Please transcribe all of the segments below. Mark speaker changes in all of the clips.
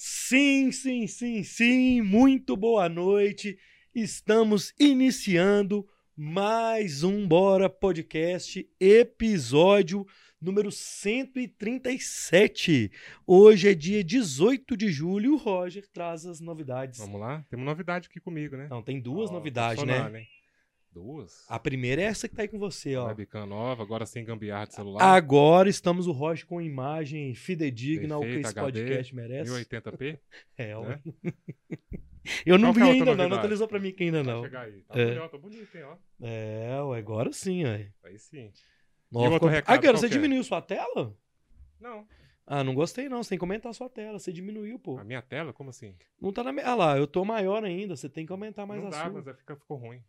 Speaker 1: Sim, sim, sim, sim, muito boa noite. Estamos iniciando mais um Bora Podcast, episódio número 137. Hoje é dia 18 de julho. O Roger traz as novidades.
Speaker 2: Vamos lá? Temos novidade aqui comigo, né?
Speaker 1: Não, tem duas
Speaker 2: Ó,
Speaker 1: novidades, né?
Speaker 2: Duas?
Speaker 1: A primeira é essa que tá aí com você, ó.
Speaker 2: Webcam nova, agora sem gambiarra de celular.
Speaker 1: Agora estamos o Roger com imagem fidedigna ao que esse
Speaker 2: HD,
Speaker 1: podcast merece.
Speaker 2: 1080p.
Speaker 1: É, ó.
Speaker 2: né?
Speaker 1: Eu não
Speaker 2: Qual
Speaker 1: vi
Speaker 2: é outra
Speaker 1: ainda, não. Não atualizou pra mim que ainda não.
Speaker 2: chegar aí. Tá
Speaker 1: É.
Speaker 2: bonito, tá bonito, hein, ó.
Speaker 1: É, ué, agora sim, ó.
Speaker 2: Aí sim.
Speaker 1: Nova
Speaker 2: outro
Speaker 1: co-
Speaker 2: recado,
Speaker 1: Ah, cara, você
Speaker 2: é?
Speaker 1: diminuiu sua tela?
Speaker 2: Não.
Speaker 1: Ah, não gostei não. Você tem que aumentar a sua tela. Você diminuiu, pô.
Speaker 2: A minha tela? Como assim?
Speaker 1: Não tá na minha. Ah lá, eu tô maior ainda. Você tem que aumentar mais
Speaker 2: não
Speaker 1: a
Speaker 2: dá,
Speaker 1: sua.
Speaker 2: mas ficou ruim.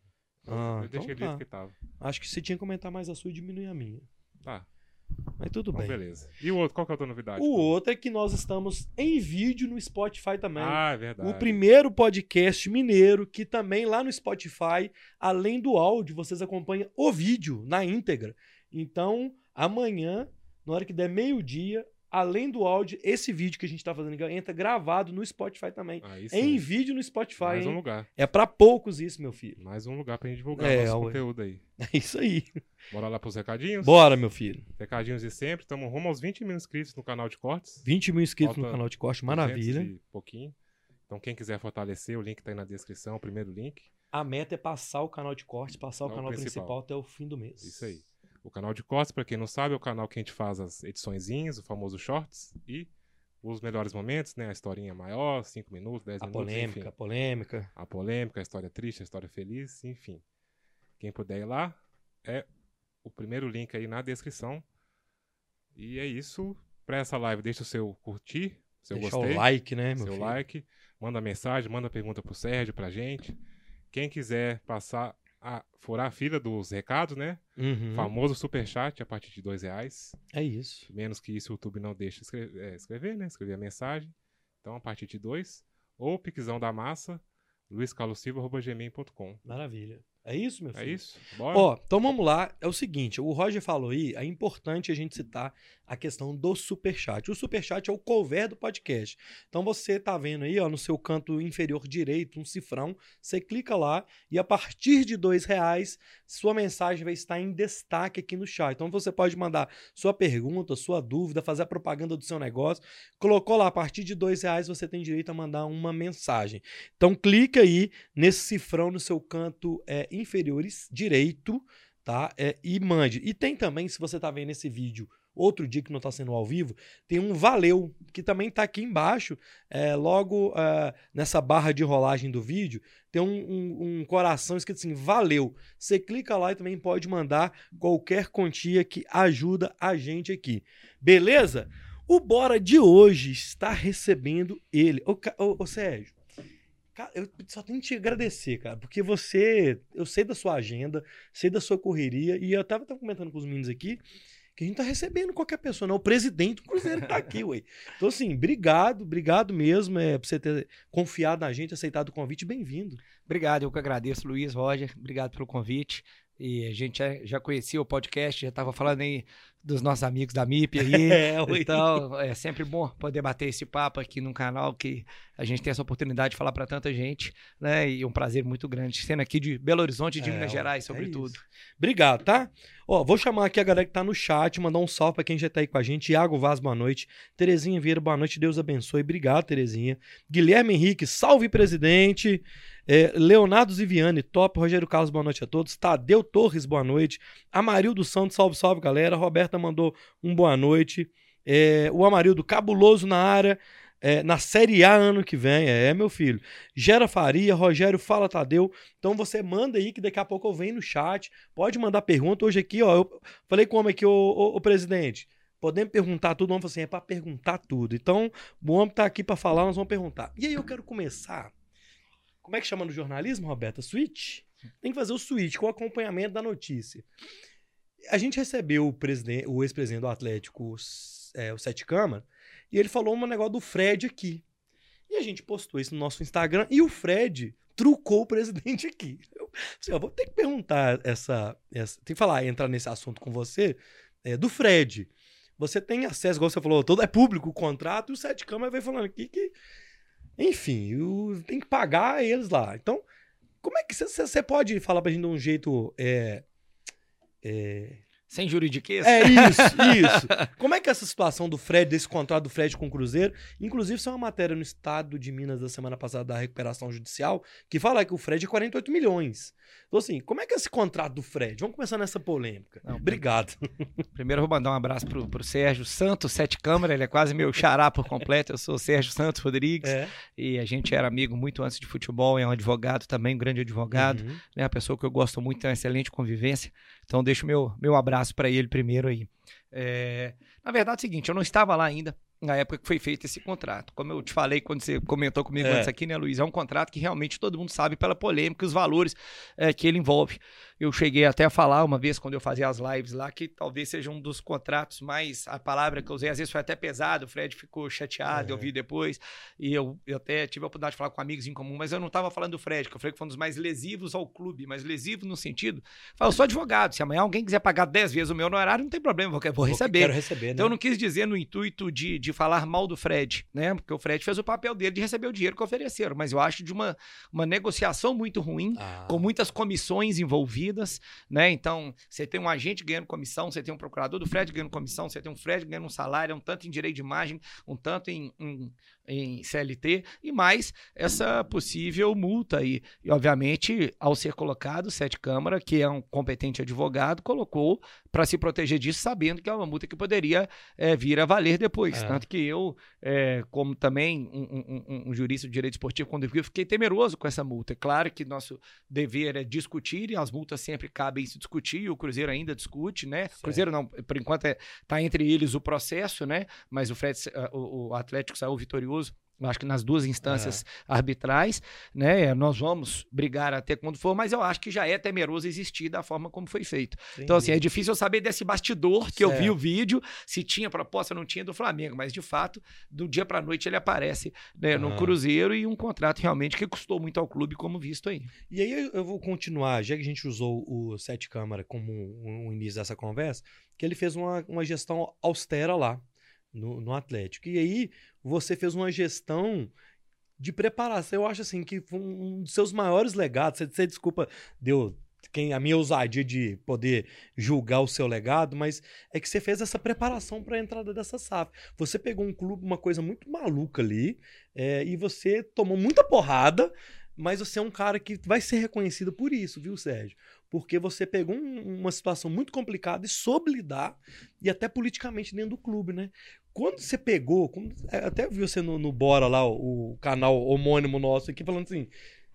Speaker 1: Ah,
Speaker 2: eu deixei
Speaker 1: então tá.
Speaker 2: que tava.
Speaker 1: Acho que você tinha que aumentar mais a sua e diminuir a minha.
Speaker 2: Tá,
Speaker 1: Mas tudo
Speaker 2: então
Speaker 1: bem.
Speaker 2: beleza. E o outro, qual que é a outra novidade?
Speaker 1: O outro é que nós estamos em vídeo no Spotify também.
Speaker 2: Ah, é verdade.
Speaker 1: O primeiro podcast mineiro que também lá no Spotify, além do áudio, vocês acompanham o vídeo na íntegra. Então, amanhã, na hora que der meio-dia, além do áudio, esse vídeo que a gente tá fazendo entra gravado no Spotify também.
Speaker 2: Aí
Speaker 1: Em
Speaker 2: sim.
Speaker 1: vídeo no Spotify,
Speaker 2: Mais um
Speaker 1: hein?
Speaker 2: lugar.
Speaker 1: É pra poucos isso, meu filho.
Speaker 2: Mais um lugar pra gente divulgar
Speaker 1: É,
Speaker 2: nosso
Speaker 1: ué.
Speaker 2: conteúdo aí.
Speaker 1: É isso aí.
Speaker 2: Bora lá pros recadinhos?
Speaker 1: Bora, meu filho.
Speaker 2: Recadinhos de sempre. Estamos rumo aos 20 mil inscritos no canal de cortes.
Speaker 1: 20 mil inscritos no
Speaker 2: Falta
Speaker 1: canal de corte,
Speaker 2: 200
Speaker 1: maravilha.
Speaker 2: e pouquinho. Então, quem quiser fortalecer, o link tá aí na descrição, o primeiro link.
Speaker 1: A meta é passar o canal de corte, passar o
Speaker 2: É o
Speaker 1: canal principal.
Speaker 2: principal.
Speaker 1: até o fim do mês.
Speaker 2: Isso aí. O canal de cortes, pra quem não sabe, é o canal que a gente faz as ediçõezinhas, o famoso shorts e os melhores momentos, né? A historinha maior, 5 minutos, 10
Speaker 1: A
Speaker 2: minutos,
Speaker 1: polêmica, a
Speaker 2: enfim.
Speaker 1: polêmica.
Speaker 2: A polêmica, a história triste, a história feliz, enfim. Quem puder ir lá, é o primeiro link aí na descrição. E é isso. Pra essa live, deixa o seu curtir, seu
Speaker 1: Deixar
Speaker 2: gostei.
Speaker 1: o like, né, meu
Speaker 2: seu
Speaker 1: filho?
Speaker 2: like, manda mensagem, manda pergunta pro Sérgio, pra gente. Quem quiser passar a furar a fila dos recados, né?
Speaker 1: Uhum.
Speaker 2: Famoso superchat a partir de dois reais.
Speaker 1: É isso.
Speaker 2: Menos que isso o YouTube não deixa escrever, é, escrever, né? Escrever a mensagem. Então a partir de dois. Ou Piquezão da Massa, luiscalosilva.gmail.com.
Speaker 1: Maravilha. É isso, meu filho?
Speaker 2: É isso? Bora?
Speaker 1: Ó, então vamos lá. É o seguinte, o Roger falou aí, é importante a gente citar a questão do superchat. O superchat é o cover do podcast. Então você tá vendo aí, ó, no seu canto inferior direito, um cifrão. Você clica lá e a partir de dois reais, sua mensagem vai estar em destaque aqui no chat. Então você pode mandar sua pergunta, sua dúvida, fazer a propaganda do seu negócio. Colocou lá, a partir de dois reais você tem direito a mandar uma mensagem. Então clica aí nesse cifrão no seu canto é, inferiores direito, tá? É, e mande. E tem também, se você tá vendo esse vídeo outro dia que não tá sendo ao vivo, tem um valeu, que também tá aqui embaixo, é, logo é, nessa barra de rolagem do vídeo, tem um, um- um coração escrito assim, valeu. Você clica lá e também pode mandar qualquer quantia que ajuda a gente aqui. Beleza? O Bora de hoje está recebendo ele. Ô, ô, ô, Sérgio, Cara, eu só tenho que te agradecer, cara, porque você, eu sei da sua agenda, sei da sua correria, e eu tava, tava comentando com os meninos aqui que a gente tá recebendo qualquer pessoa, não, o presidente do Cruzeiro tá aqui, ué. Então, assim, obrigado, obrigado mesmo, é, por você ter confiado na gente, aceitado o convite, bem-vindo.
Speaker 3: Obrigado, eu que agradeço, Luiz, Roger. Obrigado pelo convite. E a gente já, já conhecia o podcast, já estava falando aí dos nossos amigos da MIP aí.
Speaker 1: É.
Speaker 3: Então, é sempre bom poder bater esse papo aqui no canal, que a gente tem essa oportunidade de falar para tanta gente, né? E é um prazer muito grande, sendo aqui de Belo Horizonte e de
Speaker 1: É,
Speaker 3: Minas Gerais,
Speaker 1: é
Speaker 3: sobretudo.
Speaker 1: isso. Obrigado, tá? Ó, vou chamar aqui a galera que tá no chat, mandar um salve pra quem já tá aí com a gente. Iago Vaz, boa noite. Terezinha Vieira, boa noite. Deus abençoe. Obrigado, Terezinha. Guilherme Henrique, salve, presidente. É, Leonardo Ziviani, top. Rogério Carlos, boa noite a todos. Tadeu Torres, boa noite. Amarildo Santos, salve, salve, galera. Roberta mandou um boa noite. É, o Amarildo, cabuloso na área. é, na Série A ano que vem, é, meu filho. Gera Faria, Rogério Fala Tadeu. Então você manda aí que daqui a pouco eu venho no chat. Pode mandar pergunta. Hoje aqui, ó, eu falei com o homem aqui, ô, ô, ô, presidente. Podemos perguntar tudo? Falou assim: é pra perguntar tudo. Então, o homem tá aqui pra falar, nós vamos perguntar. E aí eu quero começar. Como é que chama no jornalismo, Roberta? Switch? Tem que fazer o switch com o acompanhamento da notícia. A gente recebeu o, presidente, o ex-presidente do Atlético, é, o Sete Câmara, e ele falou um negócio do Fred aqui. E a gente postou isso no nosso Instagram e o Fred trucou o presidente aqui. Eu, assim, vou ter que perguntar essa, essa. Tem que falar, entrar nesse assunto com você, é, do Fred. você tem acesso, igual você falou, todo é público o contrato, e o Sete Câmara vai falando aqui que, enfim, tem que pagar eles lá. Então, como é que você pode falar pra gente de um jeito. É, é,
Speaker 3: sem juridiquês?
Speaker 1: É isso, isso. Como é que é essa situação do Fred, desse contrato do Fred com o Cruzeiro? Inclusive, isso é uma matéria no Estado de Minas da semana passada da recuperação judicial, que fala que o Fred é 48 milhões. Então, assim, como é que é esse contrato do Fred? Vamos começar nessa polêmica. Não, Obrigado.
Speaker 3: Primeiro, eu vou mandar um abraço pro, pro Sérgio Santos, Sete Câmara, ele é quase meu xará por completo. Eu sou o Sérgio Santos Rodrigues, é. e a gente era amigo muito antes de futebol, é um advogado também, um grande advogado, uhum. né? Uma pessoa que eu gosto muito, tem uma excelente convivência. Então, deixo meu, meu abraço para ele primeiro aí. É, na verdade, é o seguinte, eu não estava lá ainda na época que foi feito esse contrato. Como eu te falei quando você comentou comigo é. antes aqui, né, Luiz? É um contrato que realmente todo mundo sabe pela polêmica e os valores é, que ele envolve. Eu cheguei até a falar uma vez quando eu fazia as lives lá que talvez seja um dos contratos mais. A palavra que eu usei às vezes foi até pesado. O Fred ficou chateado, é. eu vi depois. E eu, eu até tive a oportunidade de falar com amigos em comum, mas eu não estava falando do Fred, que eu falei que foi um dos mais lesivos ao clube, mas lesivo no sentido. Eu sou advogado. Se amanhã alguém quiser pagar 10 vezes o meu honorário, não tem problema, vou, vou receber.
Speaker 1: Quero receber né?
Speaker 3: Então eu não quis dizer no intuito de, de falar mal do Fred, né? Porque o Fred fez o papel dele de receber o dinheiro que ofereceram, mas eu acho de uma, uma negociação muito ruim, ah. com muitas comissões envolvidas, né? Então, você tem um agente ganhando comissão, você tem um procurador do Fred ganhando comissão, você tem um Fred ganhando um salário, um tanto em direito de imagem, um tanto em, em, em CLT, e mais essa possível multa aí. E, obviamente, ao ser colocado, Sete Câmara, que é um competente advogado, colocou para se proteger disso, sabendo que é uma multa que poderia é, vir a valer depois. É. Tanto que eu, é, como também um, um, um, jurista de direito esportivo, quando eu vi, eu fiquei temeroso com essa multa. É claro que nosso dever é discutir, e as multas sempre cabem se discutir, e o Cruzeiro ainda discute, né? Certo. Cruzeiro não, por enquanto está é, entre eles o processo, né? Mas o, Fred, o, o Atlético saiu vitorioso acho que nas duas instâncias é. arbitrais, né? Nós vamos brigar até quando for, mas eu acho que já é temeroso existir da forma como foi feito. Sim. Então, assim, é difícil eu saber desse bastidor que certo. eu vi o vídeo, se tinha proposta ou não tinha do Flamengo, mas de fato, do dia para noite ele aparece né, no Cruzeiro e um contrato realmente que custou muito ao clube, como visto aí.
Speaker 1: E aí eu vou continuar, já que a gente usou o Sete Câmara como um início dessa conversa, que ele fez uma, uma gestão austera lá no, no Atlético. E aí você fez uma gestão de preparação. Eu acho assim que um dos seus maiores legados. Você, você desculpa, deu quem a minha ousadia de poder julgar o seu legado, mas é que você fez essa preparação para a entrada dessa SAF. Você pegou um clube, uma coisa muito maluca ali, é, e você tomou muita porrada, mas você é um cara que vai ser reconhecido por isso, viu, Sérgio? Porque você pegou um, uma situação muito complicada e soube lidar, e até politicamente dentro do clube, né? Quando você pegou, é, até vi você no, no Bora lá, o, o, canal homônimo nosso aqui, falando assim: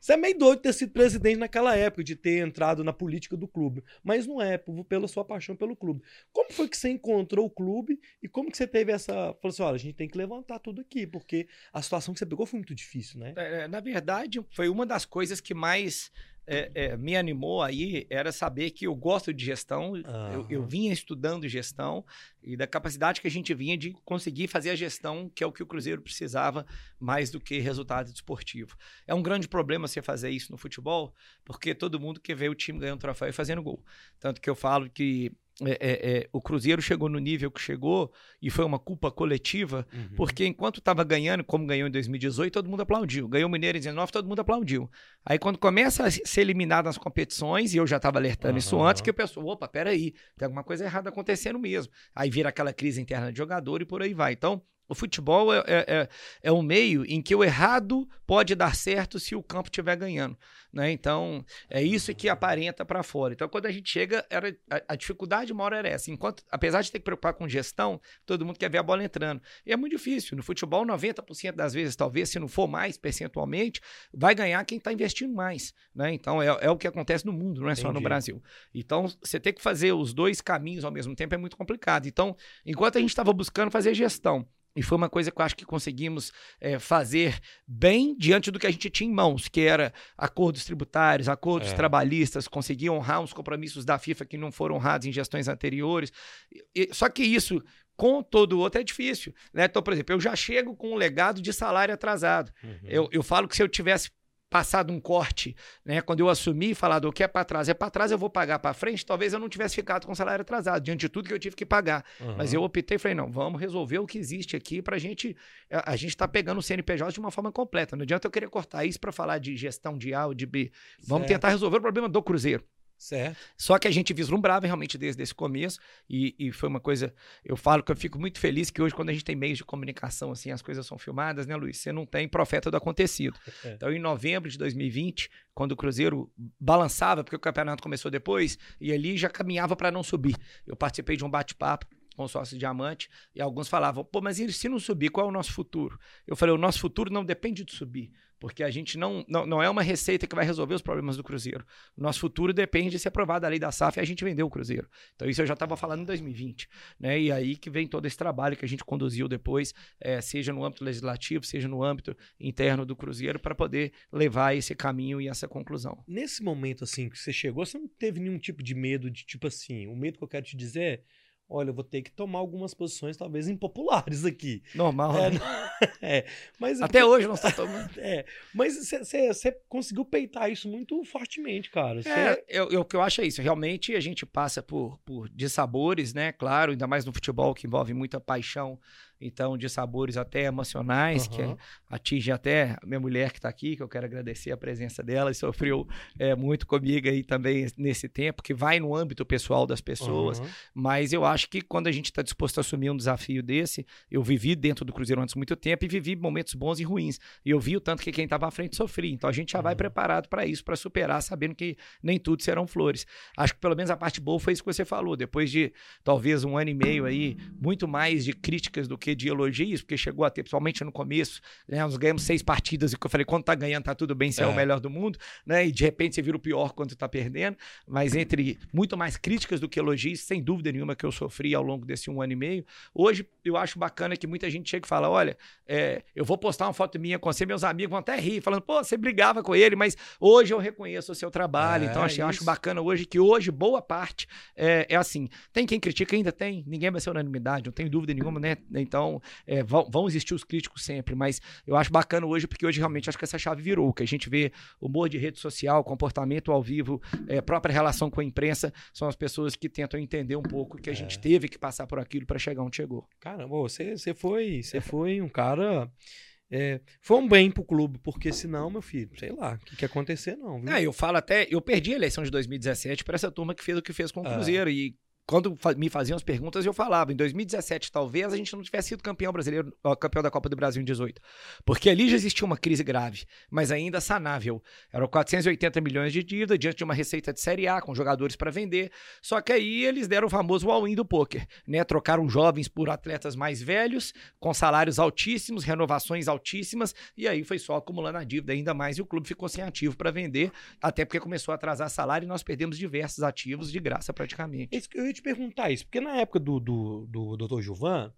Speaker 1: você é meio doido de ter sido presidente naquela época, de ter entrado na política do clube. Mas não é, pela sua paixão pelo clube. Como foi que você encontrou o clube e como que você teve essa. Falou assim: olha, a gente tem que levantar tudo aqui, porque a situação que você pegou foi muito difícil, né?
Speaker 3: É, na verdade, foi uma das coisas que mais é, é, me animou aí era saber que eu gosto de gestão, uhum. eu, eu, vinha estudando gestão e da capacidade que a gente vinha de conseguir fazer a gestão, que é o que o Cruzeiro precisava mais do que resultado esportivo. É um grande problema você fazer isso no futebol, porque todo mundo quer ver o time ganhando troféu e fazendo gol. Tanto que eu falo que é, é, é, o Cruzeiro chegou no nível que chegou e foi uma culpa coletiva, uhum. porque enquanto estava ganhando, como ganhou em 2018, todo mundo aplaudiu. Ganhou o Mineiro em 19, todo mundo aplaudiu. Aí quando começa a ser eliminado nas competições, e eu já estava alertando uhum. isso antes, que eu penso, opa, peraí, tem alguma coisa errada acontecendo mesmo. Aí vira aquela crise interna de jogador e por aí vai. Então, o futebol é, é, é, é, um meio em que o errado pode dar certo se o campo estiver ganhando. Né? Então, é isso que aparenta para fora. Então, quando a gente chega, era, a, a, dificuldade maior era essa. Enquanto, apesar de ter que preocupar com gestão, todo mundo quer ver a bola entrando. E é muito difícil. No futebol, 90% das vezes, talvez, se não for mais percentualmente, vai ganhar quem está investindo mais. Né? Então, é, é, o que acontece no mundo, não é Entendi. só no Brasil. Então, você ter que fazer os dois caminhos ao mesmo tempo é muito complicado. Então, enquanto a gente estava buscando fazer gestão, e foi uma coisa que eu acho que conseguimos é, fazer bem diante do que a gente tinha em mãos, que era acordos tributários, acordos é. trabalhistas, conseguir honrar uns compromissos da FIFA que não foram honrados em gestões anteriores. E, só que isso, com todo o outro, é difícil. Né? Então, por exemplo, eu já chego com um legado de salário atrasado. Uhum. Eu, eu falo que se eu tivesse passado um corte, né? Quando eu assumi e falado o que é para trás é para trás, eu vou pagar para frente, talvez eu não tivesse ficado com o salário atrasado, diante de tudo que eu tive que pagar. Uhum. Mas eu optei e falei, não, vamos resolver o que existe aqui para a gente. A, gente tá pegando o CNPJ de uma forma completa. Não adianta eu querer cortar isso para falar de gestão de A ou de B. Vamos certo. tentar resolver o problema do Cruzeiro.
Speaker 1: Certo.
Speaker 3: Só que a gente vislumbrava realmente desde esse começo e, e, foi uma coisa. Eu falo que eu fico muito feliz que hoje, quando a gente tem meios de comunicação, assim, as coisas são filmadas, né, Luiz? Você não tem profeta do acontecido. É. Então, em novembro de 2020, quando o Cruzeiro balançava, porque o campeonato começou depois, e ali já caminhava para não subir. Eu participei de um bate-papo com sócio diamante, e alguns falavam, pô, mas se não subir, qual é o nosso futuro? Eu falei, o nosso futuro não depende de subir, porque a gente não, não, não é uma receita que vai resolver os problemas do Cruzeiro. O nosso futuro depende de ser aprovada a lei da SAF e a gente vender o Cruzeiro. Então isso eu já estava falando em 2020, né? E aí que vem todo esse trabalho que a gente conduziu depois, é, seja no âmbito legislativo, seja no âmbito interno do Cruzeiro, para poder levar esse caminho e essa conclusão.
Speaker 1: Nesse momento, assim, que você chegou, você não teve nenhum tipo de medo de, tipo assim, o medo que eu quero te dizer é olha, eu vou ter que tomar algumas posições talvez impopulares aqui.
Speaker 3: Normal,
Speaker 1: é,
Speaker 3: né?
Speaker 1: é, mas
Speaker 3: Até hoje não está tomando.
Speaker 1: É, mas você conseguiu peitar isso muito fortemente, cara. Cê... É,
Speaker 3: eu, eu, o que eu acho é isso. Realmente a gente passa por, por dissabores, né? Claro, ainda mais no futebol que envolve muita paixão então de sabores até emocionais, uhum. que atinge até a minha mulher que está aqui, que eu quero agradecer a presença dela e sofreu é, muito comigo aí também nesse tempo, que vai no âmbito pessoal das pessoas, uhum. mas eu acho que quando a gente está disposto a assumir um desafio desse, eu vivi dentro do Cruzeiro antes muito tempo e vivi momentos bons e ruins, e eu vi o tanto que quem estava à frente sofria, então a gente já uhum. vai preparado para isso, para superar, sabendo que nem tudo serão flores. Acho que pelo menos a parte boa foi isso que você falou, depois de talvez um ano e meio aí, muito mais de críticas do que de elogios, porque chegou a ter, principalmente no começo, né, nós ganhamos seis partidas e que eu falei, quando tá ganhando, tá tudo bem, você é. é. o melhor do mundo, né? E de repente você vira o pior quando tá perdendo. Mas entre muito mais críticas do que elogios, sem dúvida nenhuma que eu sofri ao longo desse um ano e meio. Hoje eu acho bacana que muita gente chega e fala: olha, é, eu vou postar uma foto minha com você, meus amigos vão até rir, falando, pô, você brigava com ele, mas hoje eu reconheço o seu trabalho. É, então, assim, eu acho bacana hoje que hoje, boa parte é, é assim. Tem quem critica, ainda tem, ninguém vai ser unanimidade, não tenho dúvida nenhuma, né? Então, é, vão, vão, existir os críticos sempre, mas eu acho bacana hoje, porque hoje realmente acho que essa chave virou, que a gente vê humor de rede social, comportamento ao vivo, é, própria relação com a imprensa, são as pessoas que tentam entender um pouco que a é. gente teve que passar por aquilo para chegar onde chegou.
Speaker 1: Caramba, você, você foi, você foi um cara. É, foi um bem pro clube, porque senão, meu filho, sei lá, o que, que ia acontecer, não. Viu?
Speaker 3: É, eu falo até, eu perdi a eleição de 2017 para essa turma que fez o que fez com o é. Cruzeiro. E quando me faziam as perguntas, eu falava, em 2017, talvez a gente não tivesse sido campeão brasileiro, campeão da Copa do Brasil em 18. Porque ali já existia uma crise grave, mas ainda sanável. Eram 480 milhões de dívida diante de uma receita de Série A, com jogadores para vender. Só que aí eles deram o famoso all-in do poker, né? Trocaram jovens por atletas mais velhos, com salários altíssimos, renovações altíssimas, e aí foi só acumulando a dívida ainda mais, e o clube ficou sem ativo para vender, até porque começou a atrasar salário e nós perdemos diversos ativos de graça praticamente.
Speaker 1: Isso que eu te perguntar isso, porque na época do, do, do Dr. Gilvan,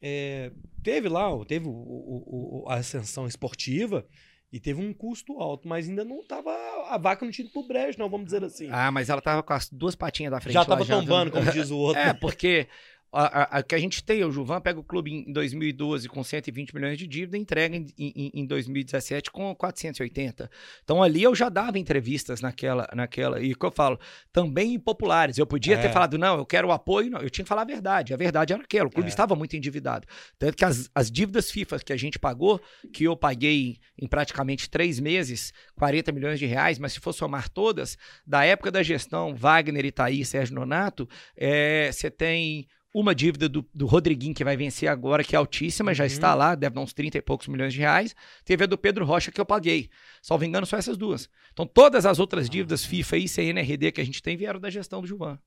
Speaker 1: é, teve lá, teve o, o, o, a ascensão esportiva e teve um custo alto, mas ainda não tava. A vaca não tinha ido pro brejo, não, vamos dizer assim.
Speaker 3: Ah, mas ela tava com as duas patinhas da frente.
Speaker 1: Já tava lá, tombando, já... como diz o outro.
Speaker 3: É, porque a, a, que a gente tem, o Juvan pega o clube em 2012 com 120 milhões de dívida e entrega em, em, em 2017 com 480. Então ali eu já dava entrevistas naquela, naquela e o que eu falo, também impopulares. Eu podia é. ter falado, não, eu quero o apoio, não, eu tinha que falar a verdade. A verdade era aquela, o clube é. estava muito endividado. Tanto que as, as dívidas FIFA que a gente pagou, que eu paguei em praticamente três meses, 40 milhões de reais, mas se for somar todas, da época da gestão Wagner, Itaí, Sérgio Nonato, é, você tem uma dívida do, do Rodriguinho, que vai vencer agora, que é altíssima, já uhum. está lá, deve dar uns 30 e poucos milhões de reais. Teve a do Pedro Rocha, que eu paguei. Salvo engano, só essas duas. Então, todas as outras dívidas FIFA e CNRD que a gente tem vieram da gestão do Gilvan.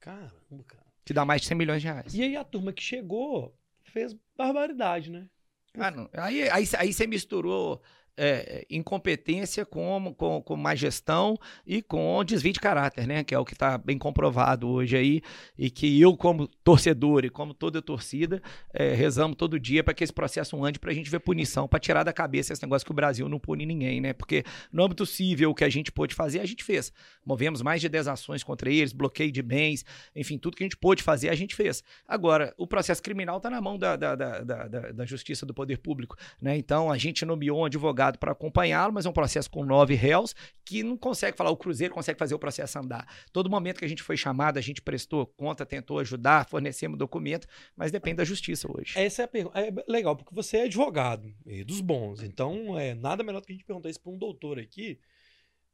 Speaker 1: Caramba, cara.
Speaker 3: Que dá mais de 100 milhões de reais.
Speaker 1: E aí a turma que chegou fez barbaridade, né?
Speaker 3: Ah, não. Aí, aí, aí você misturou é, incompetência com, com, com má gestão e com desvio de caráter, né? Que é o que está bem comprovado hoje aí e que eu, como torcedor e como toda torcida, é, rezamos todo dia para que esse processo ande para a gente ver punição, para tirar da cabeça esse negócio que o Brasil não pune ninguém, né? Porque no âmbito civil, o que a gente pôde fazer, a gente fez. Movemos mais de 10 ações contra eles, bloqueio de bens, enfim, tudo que a gente pôde fazer, a gente fez. Agora, o processo criminal está na mão da, da, da, da, da Justiça do Poder Público, né? Então, a gente nomeou um advogado advogado para acompanhá-lo, mas é um processo com nove réus que não consegue falar, o Cruzeiro consegue fazer o processo andar. Todo momento que a gente foi chamado, a gente prestou conta, tentou ajudar, fornecemos documento, mas depende da justiça hoje.
Speaker 1: Essa é a pergunta. É legal, porque você é advogado, dos bons. Então, é nada melhor do que a gente perguntar isso para um doutor aqui.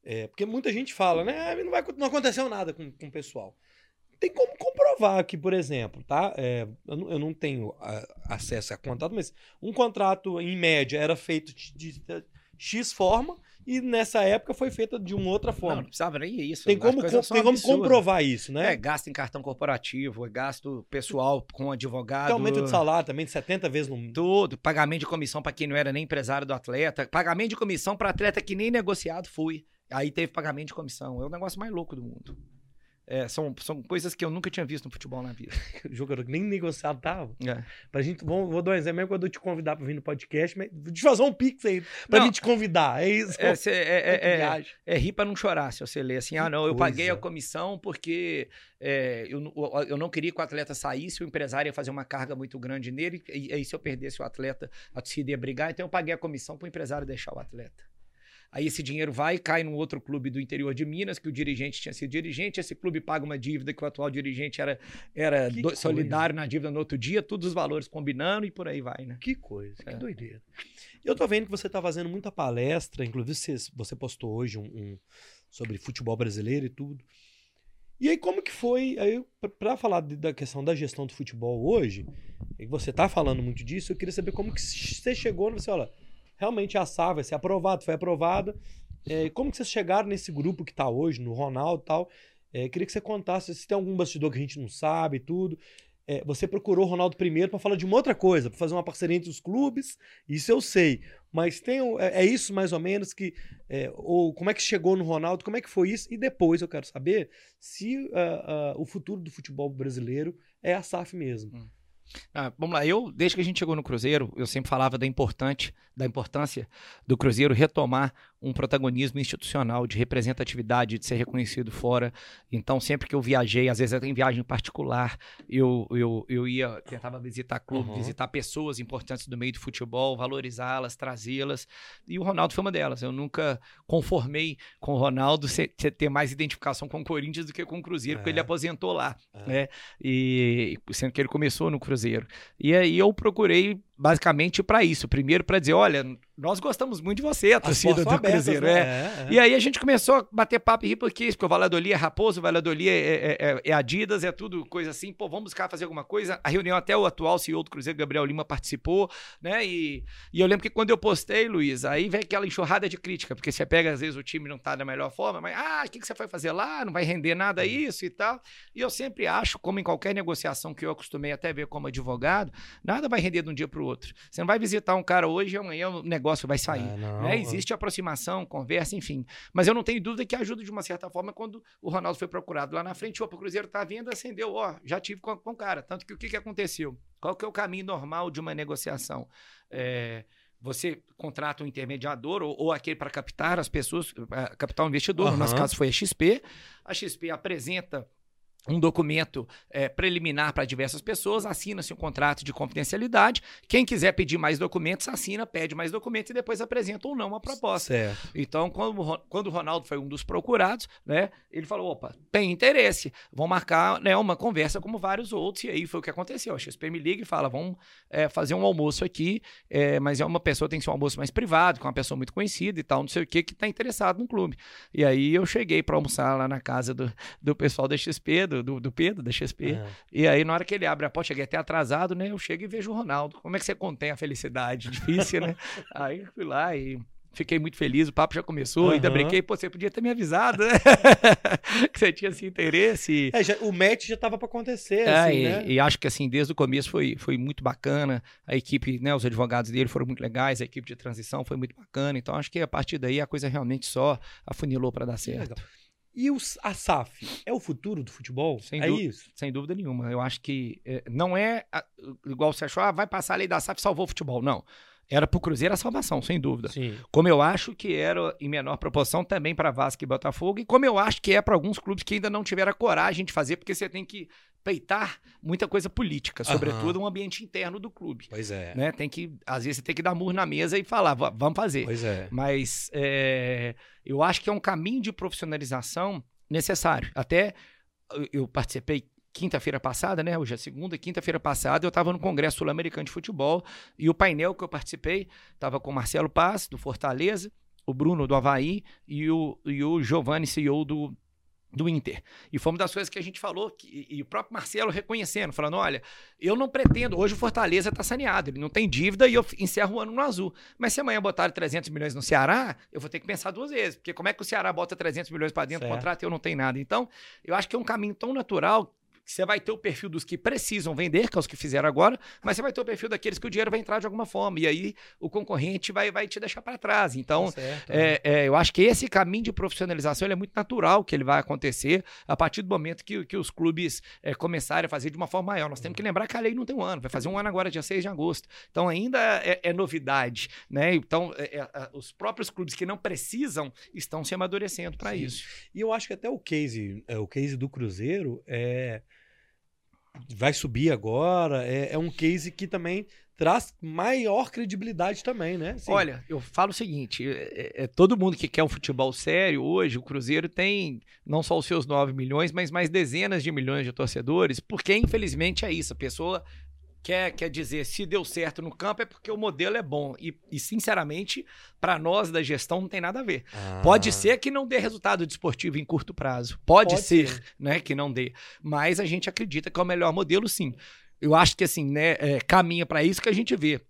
Speaker 1: É, porque muita gente fala, né? Ah, não, vai, não aconteceu nada com, com o pessoal tem como comprovar que, por exemplo, tá? É, eu, não, eu, não, tenho a, acesso a contrato, mas um contrato, em média, era feito de, de, de, X forma e nessa época foi feita de uma outra forma. Não,
Speaker 3: não precisava nem isso.
Speaker 1: Tem como, com, tem como comprovar isso, né?
Speaker 3: É, gasto em cartão corporativo, é gasto pessoal com advogado. Tem
Speaker 1: aumento de salário também de 70 vezes no.
Speaker 3: Tudo. Pagamento de comissão para quem não era nem empresário do atleta. Pagamento de comissão para atleta que nem negociado fui. Aí teve pagamento de comissão. É o negócio mais louco do mundo. É, são, são coisas que eu nunca tinha visto no futebol na vida.
Speaker 1: Jogador que nem negociado tava. É. Pra gente, vou, vou dar um exemplo mesmo quando eu te convidar pra vir no podcast, mas te fazer um pix aí pra gente te convidar. É isso.
Speaker 3: É, cê, é, é, é, é, rir pra não chorar se você ler assim. Ah, não, eu paguei a comissão porque é, eu, eu não queria que o atleta saísse, o empresário ia fazer uma carga muito grande nele, e aí se eu perdesse o atleta, a torcida ia brigar, então eu paguei a comissão pro empresário deixar o atleta. Aí esse dinheiro vai e cai num outro clube do interior de Minas, que o dirigente tinha sido dirigente, esse clube paga uma dívida que o atual dirigente era, era do, solidário na dívida no outro dia, todos os valores combinando e por aí vai, né?
Speaker 1: Que coisa, é. que doideira. Eu tô vendo que você tá fazendo muita palestra, inclusive você, você postou hoje um, um sobre futebol brasileiro e tudo. E aí, como que foi? Aí, para falar da questão da gestão do futebol hoje, e você tá falando muito disso, eu queria saber como que você chegou e você, olha, realmente a SAR vai ser aprovado, foi aprovada. É, como que vocês chegaram nesse grupo que está hoje, no Ronaldo e tal? É, queria que você contasse se tem algum bastidor que a gente não sabe e tudo. É, você procurou o Ronaldo primeiro para falar de uma outra coisa, para fazer uma parceria entre os clubes, isso eu sei. Mas tem é, é isso mais ou menos que. É, ou como é que chegou no Ronaldo, como é que foi isso? E depois eu quero saber se uh, uh, o futuro do futebol brasileiro é a SAF mesmo. Hum.
Speaker 3: Ah, vamos lá, eu, desde que a gente chegou no Cruzeiro, eu sempre falava da, importante, da importância do Cruzeiro retomar um protagonismo institucional, de representatividade, de ser reconhecido fora. Então, sempre que eu viajei, às vezes até em viagem particular, eu, eu, eu ia, tentava visitar clube, uhum. visitar pessoas importantes do meio do futebol, valorizá-las, trazê-las. E o Ronaldo foi uma delas. Eu nunca conformei com o Ronaldo ser, ter mais identificação com o Corinthians do que com o Cruzeiro, é. porque ele aposentou lá. É. Né? E sendo que ele começou no Cruzeiro. E aí eu procurei basicamente para isso. Primeiro para dizer, olha, nós gostamos muito de você, a torcida do abertas, Cruzeiro. Né? É. É, é. E aí a gente começou a bater papo e rir porque isso, porque o Valladolid é Raposo, o Valladolid é, é, é, é, Adidas, é tudo coisa assim. Pô, vamos buscar fazer alguma coisa. A reunião até o atual CEO do Cruzeiro, Gabriel Lima, participou, né? E, e eu lembro que quando eu postei, Luiz, aí vem aquela enxurrada de crítica, porque você pega, às vezes, o time não tá da melhor forma, mas, ah, o que, que você vai fazer lá? Não vai render nada isso e tal. E eu sempre acho, como em qualquer negociação que eu acostumei até ver como advogado, nada vai render de um dia para o outro. Você não vai visitar um cara hoje e amanhã o negócio vai sair. É, né? Existe aproximação, conversa, enfim. Mas eu não tenho dúvida que ajuda de uma certa forma quando o Ronaldo foi procurado lá na frente, opa, o Cruzeiro tá vindo, acendeu, ó, já tive com, com o cara. Tanto que o que, que aconteceu? Qual que é o caminho normal de uma negociação? É, você contrata um intermediador ou, ou aquele para captar as pessoas, captar um investidor, uhum. no nosso caso foi a XP. A XP apresenta um documento é, preliminar para diversas pessoas, assina-se um contrato de confidencialidade. Quem quiser pedir mais documentos, assina, pede mais documentos e depois apresenta ou não a proposta. Certo. Então, quando, quando o Ronaldo foi um dos procurados, né, ele falou: opa, tem interesse, vão marcar né, uma conversa como vários outros. E aí foi o que aconteceu. A XP me liga e fala: vamos é, fazer um almoço aqui, é, mas é uma pessoa, tem que ser um almoço mais privado, com uma pessoa muito conhecida e tal, não sei o que, que está interessado no clube. E aí eu cheguei para almoçar lá na casa do, do pessoal da XP, do, do, do Pedro, da XP. Uhum. E aí, na hora que ele abre a porta, cheguei até atrasado, né? Eu chego e vejo o Ronaldo. Como é que você contém a felicidade? Difícil, né? aí fui lá e Fiquei muito feliz, o papo já começou, uhum. ainda brinquei, pô, você podia ter me avisado, né? que você tinha esse interesse.
Speaker 1: É, já, o match já estava para acontecer,
Speaker 3: é, assim, e, né? E acho que, assim, desde o começo foi, foi muito bacana, a equipe, né, os advogados dele foram muito legais, a equipe de transição foi muito bacana, então acho que a partir daí a coisa realmente só afunilou para dar certo. Legal.
Speaker 1: E os, a SAF é o futuro do futebol?
Speaker 3: Sem
Speaker 1: é isso?
Speaker 3: Sem dúvida nenhuma. Eu acho que é, não é a, igual você achou, ah, vai passar a lei da SAF salvou o futebol. Não. Era para o Cruzeiro a salvação, sem dúvida. Sim. Como eu acho que era em menor proporção também para Vasco e Botafogo, e como eu acho que é para alguns clubes que ainda não tiveram a coragem de fazer, porque você tem que peitar muita coisa política, sobretudo uhum. um ambiente interno do clube.
Speaker 1: Pois é.
Speaker 3: Né? Tem que, às vezes, você tem que dar murro na mesa e falar, vamos fazer.
Speaker 1: Pois é.
Speaker 3: Mas é, eu acho que é um caminho de profissionalização necessário. Até eu participei quinta-feira passada, né? Hoje é segunda, quinta-feira passada, eu estava no Congresso Sul-Americano de Futebol e o painel que eu participei estava com o Marcelo Paz, do Fortaleza, o Bruno do Havaí e o, e o Giovanni, CEO do, do Inter. E foi uma das coisas que a gente falou, que, e o próprio Marcelo reconhecendo, falando: olha, eu não pretendo, hoje o Fortaleza está saneado, ele não tem dívida e eu encerro o ano no azul. Mas se amanhã botarem 300 milhões no Ceará, eu vou ter que pensar duas vezes, porque como é que o Ceará bota 300 milhões para dentro do contrato e eu não tenho nada? Então, eu acho que é um caminho tão natural você vai ter o perfil dos que precisam vender, que é os que fizeram agora, mas você vai ter o perfil daqueles que o dinheiro vai entrar de alguma forma. E aí o concorrente vai, vai te deixar para trás. Então, tá certo, é, é, eu acho que esse caminho de profissionalização é muito natural que ele vai acontecer a partir do momento que, que os clubes é, começarem a fazer de uma forma maior. Nós temos que lembrar que a lei não tem um ano, vai fazer um ano agora, dia 6 de agosto. Então, ainda é, é novidade. Né? Então, é, é, os próprios clubes que não precisam estão se amadurecendo para isso.
Speaker 1: E eu acho que até o case, o case do Cruzeiro é vai subir agora. É, é um case que também traz maior credibilidade também, né?
Speaker 3: Sim. Olha, eu falo o seguinte: é, é, é, todo mundo que quer um futebol sério hoje, o Cruzeiro tem não só os seus 9 milhões, mas mais dezenas de milhões de torcedores, porque infelizmente é isso. A pessoa quer, quer dizer se deu certo no campo é porque o modelo é bom. E, e sinceramente, para nós da gestão não tem nada a ver. Ah. Pode ser que não dê resultado desportivo em curto prazo. Pode, Pode ser, ser, né, que não dê. Mas a gente acredita que é o melhor modelo, sim. Eu acho que assim, né, é, caminha para isso que a gente vê.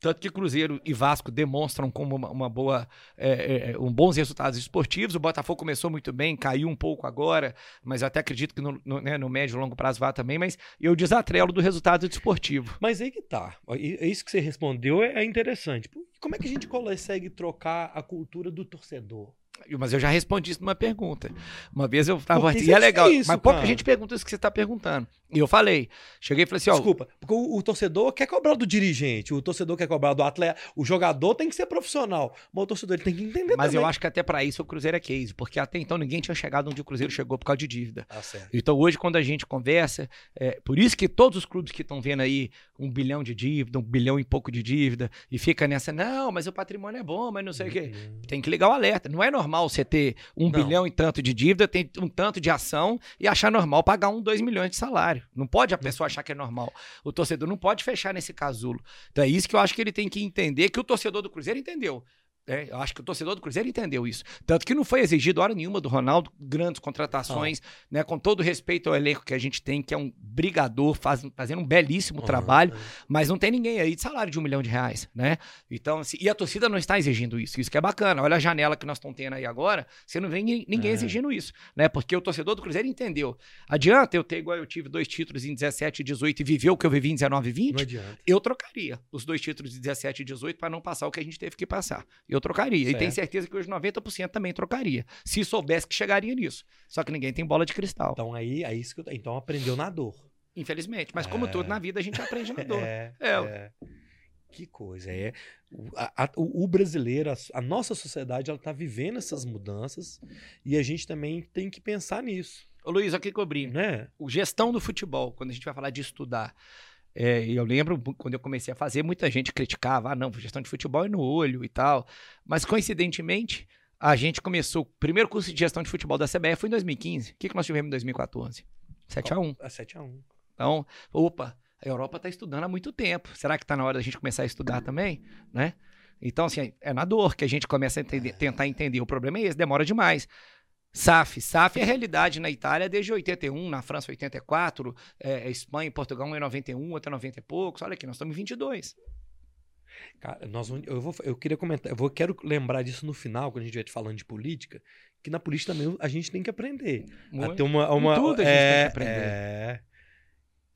Speaker 3: Tanto que Cruzeiro e Vasco demonstram como uma, uma boa, é, é, um bons resultados esportivos. O Botafogo começou muito bem, caiu um pouco agora, mas até acredito que no, no, né, no médio e longo prazo vá também. Mas eu desatrelo do resultado desportivo.
Speaker 1: Mas aí que tá. É isso que você respondeu é, é interessante. Como é que a gente consegue trocar a cultura do torcedor?
Speaker 3: Mas eu já respondi isso numa pergunta. Uma vez eu estava assim, é legal. Isso, mas pouca gente pergunta isso que você está perguntando. E eu falei, cheguei e falei assim, ó.
Speaker 1: Desculpa, porque o, o, torcedor quer cobrar do dirigente, o torcedor quer cobrar do atleta, o jogador tem que ser profissional, mas o torcedor ele tem que entender
Speaker 3: Mas
Speaker 1: também.
Speaker 3: eu acho que até para isso o Cruzeiro é case, porque até então ninguém tinha chegado onde o Cruzeiro chegou por causa de dívida.
Speaker 1: Ah.
Speaker 3: Então hoje quando a gente conversa, é, por isso que todos os clubes que estão vendo aí um bilhão de dívida, um bilhão e pouco de dívida, e fica nessa, não, mas o patrimônio é bom, mas não sei uhum. o quê. Uhum. Tem que ligar o alerta. Não é normal você ter um não. bilhão e tanto de dívida, tem um tanto de ação e achar normal pagar um, dois milhões de salário. Não pode a pessoa achar que é normal. O torcedor não pode fechar nesse casulo. Então é isso que eu acho que ele tem que entender, que o torcedor do Cruzeiro entendeu. É, eu acho que o torcedor do Cruzeiro entendeu isso. Tanto que não foi exigido hora nenhuma do Ronaldo grandes contratações, ah. né? Com todo respeito ao elenco que a gente tem, que é um brigador, faz, fazendo um belíssimo trabalho, mas não tem ninguém aí de salário de um milhão de reais, né? Então, assim, e a torcida não está exigindo isso. Isso que é bacana. Olha a janela que nós estamos tendo aí agora, você não vê ninguém é. exigindo isso, né? Porque o torcedor do Cruzeiro entendeu. Adianta eu ter igual eu tive dois títulos em 17 e 18 e viver o que eu vivi em 19 e 20? Não adianta. Eu trocaria os dois títulos de 17 e 18 para não passar o que a gente teve que passar. Eu eu trocaria. Certo. E tenho certeza que hoje 90% também trocaria. Se soubesse que chegaria nisso. Só que ninguém tem bola de cristal.
Speaker 1: Então aí, é isso que eu, então aprendeu na dor.
Speaker 3: Infelizmente. Mas como é... tudo na vida, a gente aprende na dor.
Speaker 1: É, é. é. Que coisa. É, a, a, o brasileiro, a, a, nossa sociedade, ela está vivendo essas mudanças e a gente também tem que pensar nisso.
Speaker 3: Ô Luiz, aqui cobri. Né? O gestão do futebol, quando a gente vai falar de estudar. É, eu lembro quando eu comecei a fazer, muita gente criticava, ah, não, gestão de futebol é no olho e tal. Mas coincidentemente, a gente começou, o primeiro curso de gestão de futebol da CBF foi em 2015. O que, que nós tivemos em 2014? 7x1.
Speaker 1: A 7x1.
Speaker 3: Então, opa, a Europa está estudando há muito tempo. Será que está na hora da gente começar a estudar também? Né? Então, assim, é na dor que a gente começa a entender, tentar entender. O problema é esse, demora demais. SAF. SAF é realidade na Itália desde 81, na França 84, é, Espanha e Portugal em 91, outro em 90 e poucos. Olha aqui, nós estamos em 22.
Speaker 1: Cara, nós, eu, vou, eu queria comentar, eu vou, quero lembrar disso no final, quando a gente estiver falando de política, que na política também a gente tem que aprender. Muito. A ter uma, uma,
Speaker 3: tudo a gente é, tem que aprender.
Speaker 1: É,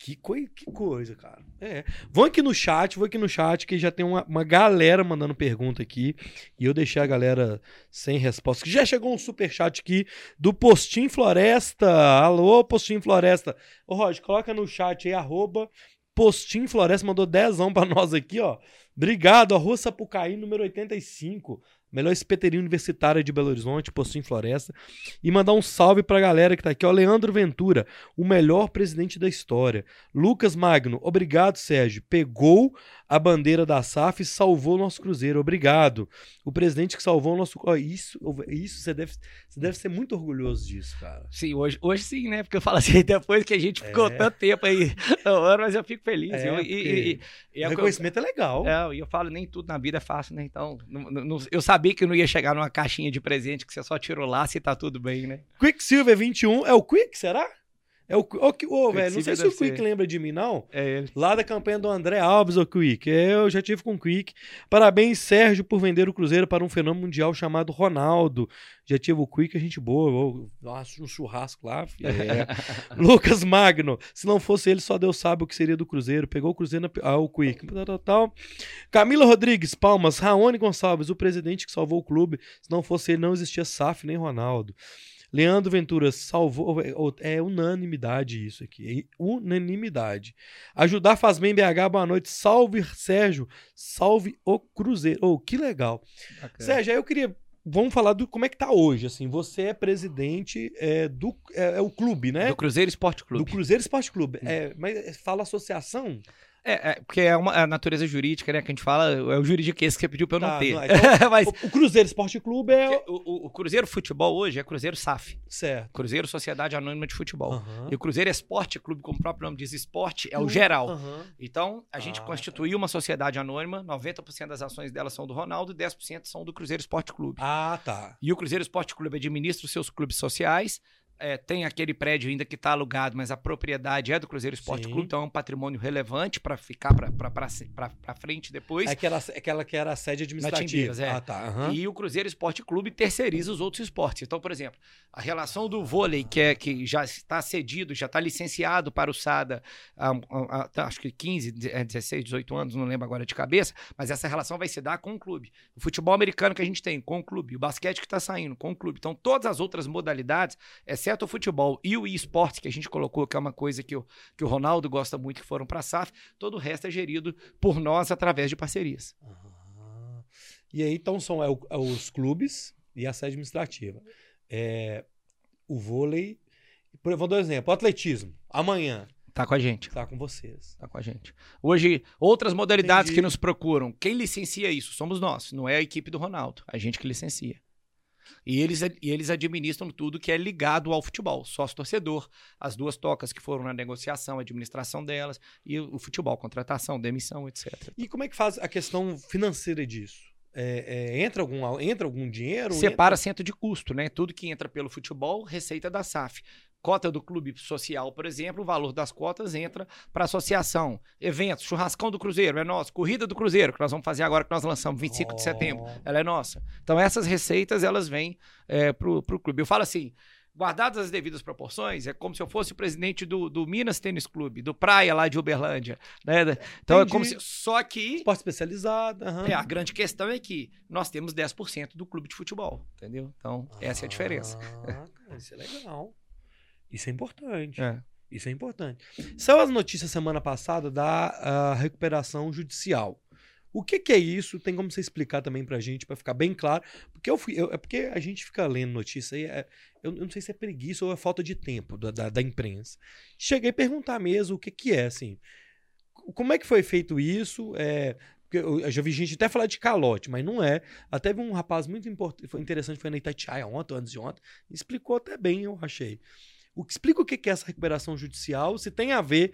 Speaker 1: que, coi que coisa, cara. É. Vão aqui no chat, vou aqui no chat, que já tem uma, uma galera mandando pergunta aqui. E eu deixei a galera sem resposta. Já chegou um super chat aqui do Postim Floresta. Alô, Postim Floresta. Ô, Roger, coloca no chat aí, arroba Postim Floresta. Mandou dezão pra nós aqui, ó. Obrigado, Arroz Sapucaí, número 85 melhor espeteria universitária de Belo Horizonte, possui em Floresta. E mandar um salve pra galera que tá aqui, ó. Leandro Ventura, o melhor presidente da história. Lucas Magno, obrigado, Sérgio. Pegou a bandeira da SAF e salvou o nosso Cruzeiro. Obrigado. O presidente que salvou o nosso. Ó, isso, isso você deve, você deve ser muito orgulhoso disso, cara.
Speaker 3: Sim, hoje, hoje sim, né? Porque eu falo assim, depois que a gente ficou é. tanto tempo aí, mas eu fico feliz. É, eu, e, e,
Speaker 1: e, o reconhecimento
Speaker 3: eu,
Speaker 1: é legal.
Speaker 3: É, e eu falo, nem tudo na vida é fácil, né? Então, não, não, eu sabia que não ia chegar numa caixinha de presente que você só tirou lá se tá tudo bem, né?
Speaker 1: Quicksilver 21, é o Quick, será? É o, o, o velho, não sei se o Quick ser. lembra de mim, não.
Speaker 3: É ele.
Speaker 1: Lá da campanha do André Alves, o Quick. Eu já tive com o Quick. Parabéns, Sérgio, por vender o Cruzeiro para um fenômeno mundial chamado Ronaldo. Já tive o Quick, a gente boa. Nossa, um churrasco lá. É. Lucas Magno. Se não fosse ele, só Deus sabe o que seria do Cruzeiro. Pegou o Cruzeiro na. Ah, o Quick. Tal, tal. Camila Rodrigues, Palmas. Raoni Gonçalves, o presidente que salvou o clube. Se não fosse ele, não existia SAF nem Ronaldo. Leandro Ventura salvou. É unanimidade isso aqui. É unanimidade. Ajudar faz bem, BH. Boa noite. Salve, Sérgio. Salve o Cruzeiro. Oh, que legal. Sérgio, aí eu queria. Vamos falar do como é que tá hoje. Assim, você é presidente é, do. É, é, o clube, né?
Speaker 3: Do Cruzeiro Esporte Clube.
Speaker 1: Do Cruzeiro Esporte Clube. Hum. É, mas fala associação?
Speaker 3: É, é, porque é uma a natureza jurídica, né? Que a gente fala, é o juridiquês que você pediu pra eu não tá, ter. Não,
Speaker 1: então, Mas, o, o, Cruzeiro Esporte Clube é.
Speaker 3: O, o, o, Cruzeiro Futebol hoje é Cruzeiro SAF.
Speaker 1: Certo.
Speaker 3: Cruzeiro Sociedade Anônima de Futebol. Uhum. E o Cruzeiro Esporte Clube, como o próprio nome diz, esporte, é o geral. Uhum. Então, a gente ah, constituiu uma sociedade anônima, 90% das ações dela são do Ronaldo e 10% são do Cruzeiro Esporte Clube.
Speaker 1: Ah, tá.
Speaker 3: E o Cruzeiro Esporte Clube administra os seus clubes sociais, é, tem aquele prédio ainda que está alugado, mas a propriedade é do Cruzeiro Esporte Sim. Clube, então é um patrimônio relevante para ficar para frente depois.
Speaker 1: É aquela, aquela que era a sede administrativa.
Speaker 3: é.
Speaker 1: Ah, tá. Uhum.
Speaker 3: E o Cruzeiro Esporte Clube terceiriza os outros esportes. Então, por exemplo, a relação do vôlei, que, é, que já está cedido, já está licenciado para o SADA há, há, há, acho que 15, 16, 18 anos, não lembro agora de cabeça, mas essa relação vai se dar com o clube. O futebol americano que a gente tem, com o clube. O basquete que está saindo, com o clube. Então, todas as outras modalidades, exceto exceto o futebol e o esportes que a gente colocou, que é uma coisa que o, que o Ronaldo gosta muito, que foram para a SAF, todo o resto é gerido por nós através de parcerias.
Speaker 1: Uhum. E aí, então, são é, é os clubes e a sede administrativa. É, o vôlei. Por, vou dar um exemplo: o atletismo. Amanhã.
Speaker 3: Tá com a gente.
Speaker 1: Tá com vocês.
Speaker 3: Tá com a gente. Hoje, outras modalidades Entendi. que nos procuram. Quem licencia isso? Somos nós. Não é a equipe do Ronaldo. A gente que licencia. E eles, e eles administram tudo que é ligado ao futebol, sócio-torcedor, as duas tocas que foram na negociação, a administração delas, e o futebol, contratação, demissão, etc.
Speaker 1: E como é que faz a questão financeira disso? É, é, entra, algum, entra algum dinheiro?
Speaker 3: Separa
Speaker 1: entra...
Speaker 3: centro de custo, né? Tudo que entra pelo futebol, receita da SAF cota do clube social, por exemplo, o valor das cotas entra para associação. Eventos, churrascão do Cruzeiro é nosso, corrida do Cruzeiro, que nós vamos fazer agora que nós lançamos, 25 oh. de setembro, ela é nossa. Então essas receitas, elas vêm é, para o clube. Eu falo assim, guardadas as devidas proporções, é como se eu fosse o presidente do, do Minas Tênis Clube, do Praia lá de Uberlândia. Né? Então Entendi. é como se. Só que.
Speaker 1: Esporte especializado. Uhum.
Speaker 3: É, a grande questão é que nós temos 10% do clube de futebol. Entendeu? Então, essa é a diferença.
Speaker 1: Ah, isso é legal. Isso é importante.
Speaker 3: É.
Speaker 1: Isso é importante. Saiu as notícias semana passada da uh, recuperação judicial. O que, que, é isso? Tem como você explicar também pra gente, para ficar bem claro? Porque eu fui, eu, é porque a gente fica lendo notícia aí, é, eu, eu, não sei se é preguiça ou é falta de tempo da, da, da, imprensa. Cheguei a perguntar mesmo o que, que é, assim. Como é que foi feito isso? É, eu, eu já vi gente até falar de calote, mas não é. Até vi um rapaz muito interessante, foi na Itatiaia ontem, antes de ontem, explicou até bem, eu achei. O, explica o que é essa recuperação judicial, se tem a ver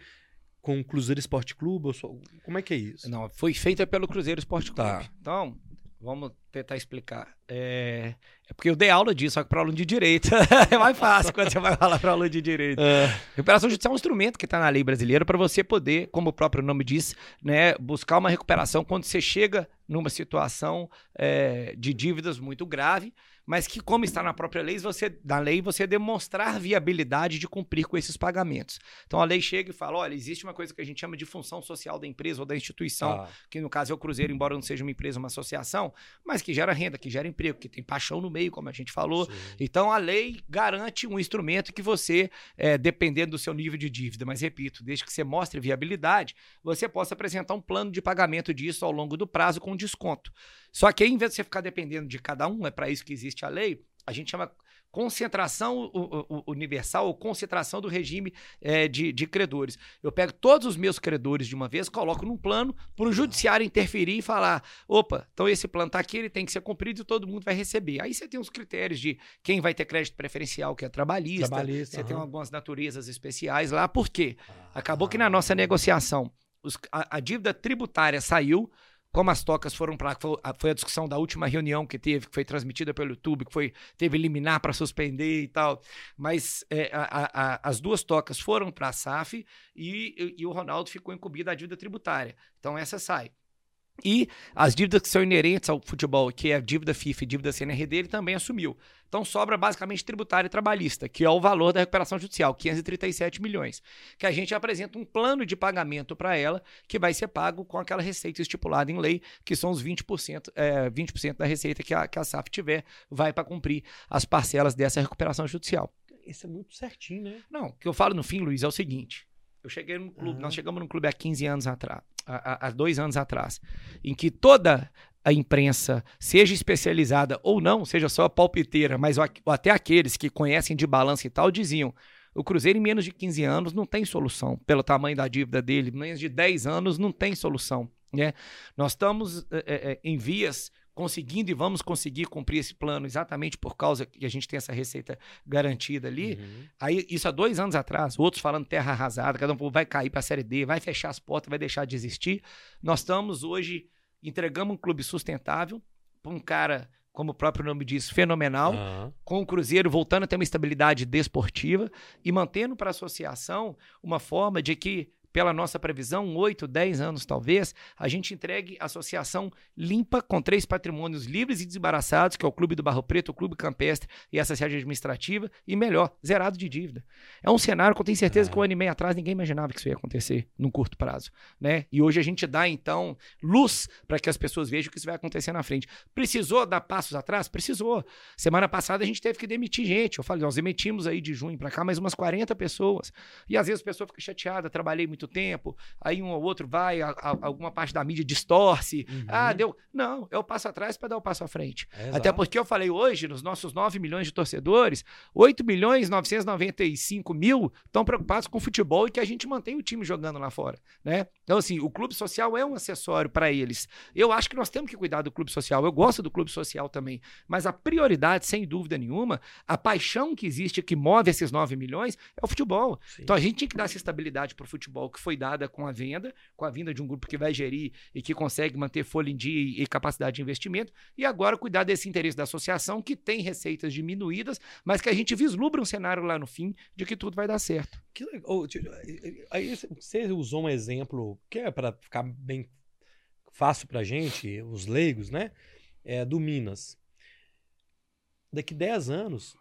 Speaker 1: com o Cruzeiro Esporte Clube, só, como é que é isso?
Speaker 3: Não, foi feita pelo Cruzeiro Esporte Clube. Tá. Então, vamos tentar explicar. É, é porque eu dei aula disso, só que para aluno de direito é mais fácil quando você vai falar para aluno de direito. É. Recuperação judicial é um instrumento que está na lei brasileira para você poder, como o próprio nome diz, né, buscar uma recuperação quando você chega numa situação é, de dívidas muito grave mas que, como está na própria lei, você, na lei, você demonstrar viabilidade de cumprir com esses pagamentos. Então a lei chega e fala: olha, existe uma coisa que a gente chama de função social da empresa ou da instituição, ah. que no caso é o Cruzeiro, embora não seja uma empresa, uma associação, mas que gera renda, que gera emprego, que tem paixão no meio, como a gente falou. Sim. Então a lei garante um instrumento que você, é, dependendo do seu nível de dívida, mas repito, desde que você mostre viabilidade, você possa apresentar um plano de pagamento disso ao longo do prazo com desconto. Só que aí, em vez de você ficar dependendo de cada um, é para isso que existe a lei, a gente chama concentração universal ou concentração do regime é, de, de, credores. Eu pego todos os meus credores de uma vez, coloco num plano para o judiciário interferir e falar: opa, então esse plano está aqui, ele tem que ser cumprido e todo mundo vai receber. Aí você tem os critérios de quem vai ter crédito preferencial, que é trabalhista, trabalhista você tem algumas naturezas especiais lá. Por quê? Acabou que na nossa negociação os, a, a dívida tributária saiu como as tocas foram para foi a discussão da última reunião que teve, que foi transmitida pelo YouTube, que foi teve eliminar para suspender e tal, mas é, a, a, as duas tocas foram para a SAF e, e, o Ronaldo ficou incumbido da dívida tributária. Então essa sai. E as dívidas que são inerentes ao futebol, que é a dívida FIFA e dívida CNRD, ele também assumiu. Então sobra basicamente tributária e trabalhista, que é o valor da recuperação judicial, 537 milhões. Que a gente apresenta um plano de pagamento para ela, que vai ser pago com aquela receita estipulada em lei, que são os 20%, é, 20 da receita que a, que a SAF tiver, vai para cumprir as parcelas dessa recuperação judicial.
Speaker 1: Isso é muito certinho, né?
Speaker 3: Não, o que eu falo no fim, Luiz, é o seguinte. Eu cheguei no clube, nós chegamos no clube há 15 anos atrás, há, dois anos atrás, em que toda a imprensa, seja especializada ou não, seja só palpiteira, mas até aqueles que conhecem de balanço e tal, diziam: o Cruzeiro, em menos de 15 anos, não tem solução. Pelo tamanho da dívida dele, menos de 10 anos, não tem solução. Né? Nós estamos é, é, em vias conseguindo e vamos conseguir cumprir esse plano exatamente por causa que a gente tem essa receita garantida ali. Uhum. Aí, isso há dois anos atrás, outros falando terra arrasada, cada um vai cair para a Série D, vai fechar as portas, vai deixar de existir. Nós estamos hoje, entregamos um clube sustentável para um cara como o próprio nome diz, fenomenal, uhum. com o Cruzeiro voltando a ter uma estabilidade desportiva e mantendo para a associação uma forma de que pela nossa previsão, 8, 10 anos talvez, a gente entregue a associação limpa com três patrimônios livres e desembaraçados, que é o Clube do Barro Preto, o Clube Campestre e essa sede administrativa, e melhor, zerado de dívida. É um cenário que eu tenho certeza que um ano e meio atrás ninguém imaginava que isso ia acontecer num curto prazo, né? E hoje a gente dá então luz para que as pessoas vejam que isso vai acontecer na frente. Precisou dar passos atrás? Precisou. Semana passada a gente teve que demitir gente. Eu falei, nós demitimos aí de junho para cá mais umas 40 pessoas. E às vezes a pessoa fica chateada, trabalhei muito muito tempo, aí um ou outro vai, a, a, alguma parte da mídia distorce. Uhum. Ah, deu. Não, é o passo atrás para dar o passo à frente. É Até porque eu falei hoje, nos nossos 9 milhões de torcedores, 8 milhões 995 mil estão preocupados com o futebol e que a gente mantém o time jogando lá fora. Né? Então, assim, o clube social é um acessório para eles. Eu acho que nós temos que cuidar do clube social. Eu gosto do clube social também. Mas a prioridade, sem dúvida nenhuma, a paixão que existe, que move esses 9 milhões, é o futebol. Sim. Então a gente tem que dar essa estabilidade para o futebol que foi dada com a venda, com a vinda de um grupo que vai gerir e que consegue manter folha em dia e capacidade de investimento, e agora cuidar desse interesse da associação, que tem receitas diminuídas, mas que a gente vislumbra um cenário lá no fim de que tudo vai dar certo.
Speaker 1: Que legal. Aí você usou um exemplo que é para ficar bem fácil para gente, os leigos, né? É, do Minas. Daqui 10 anos,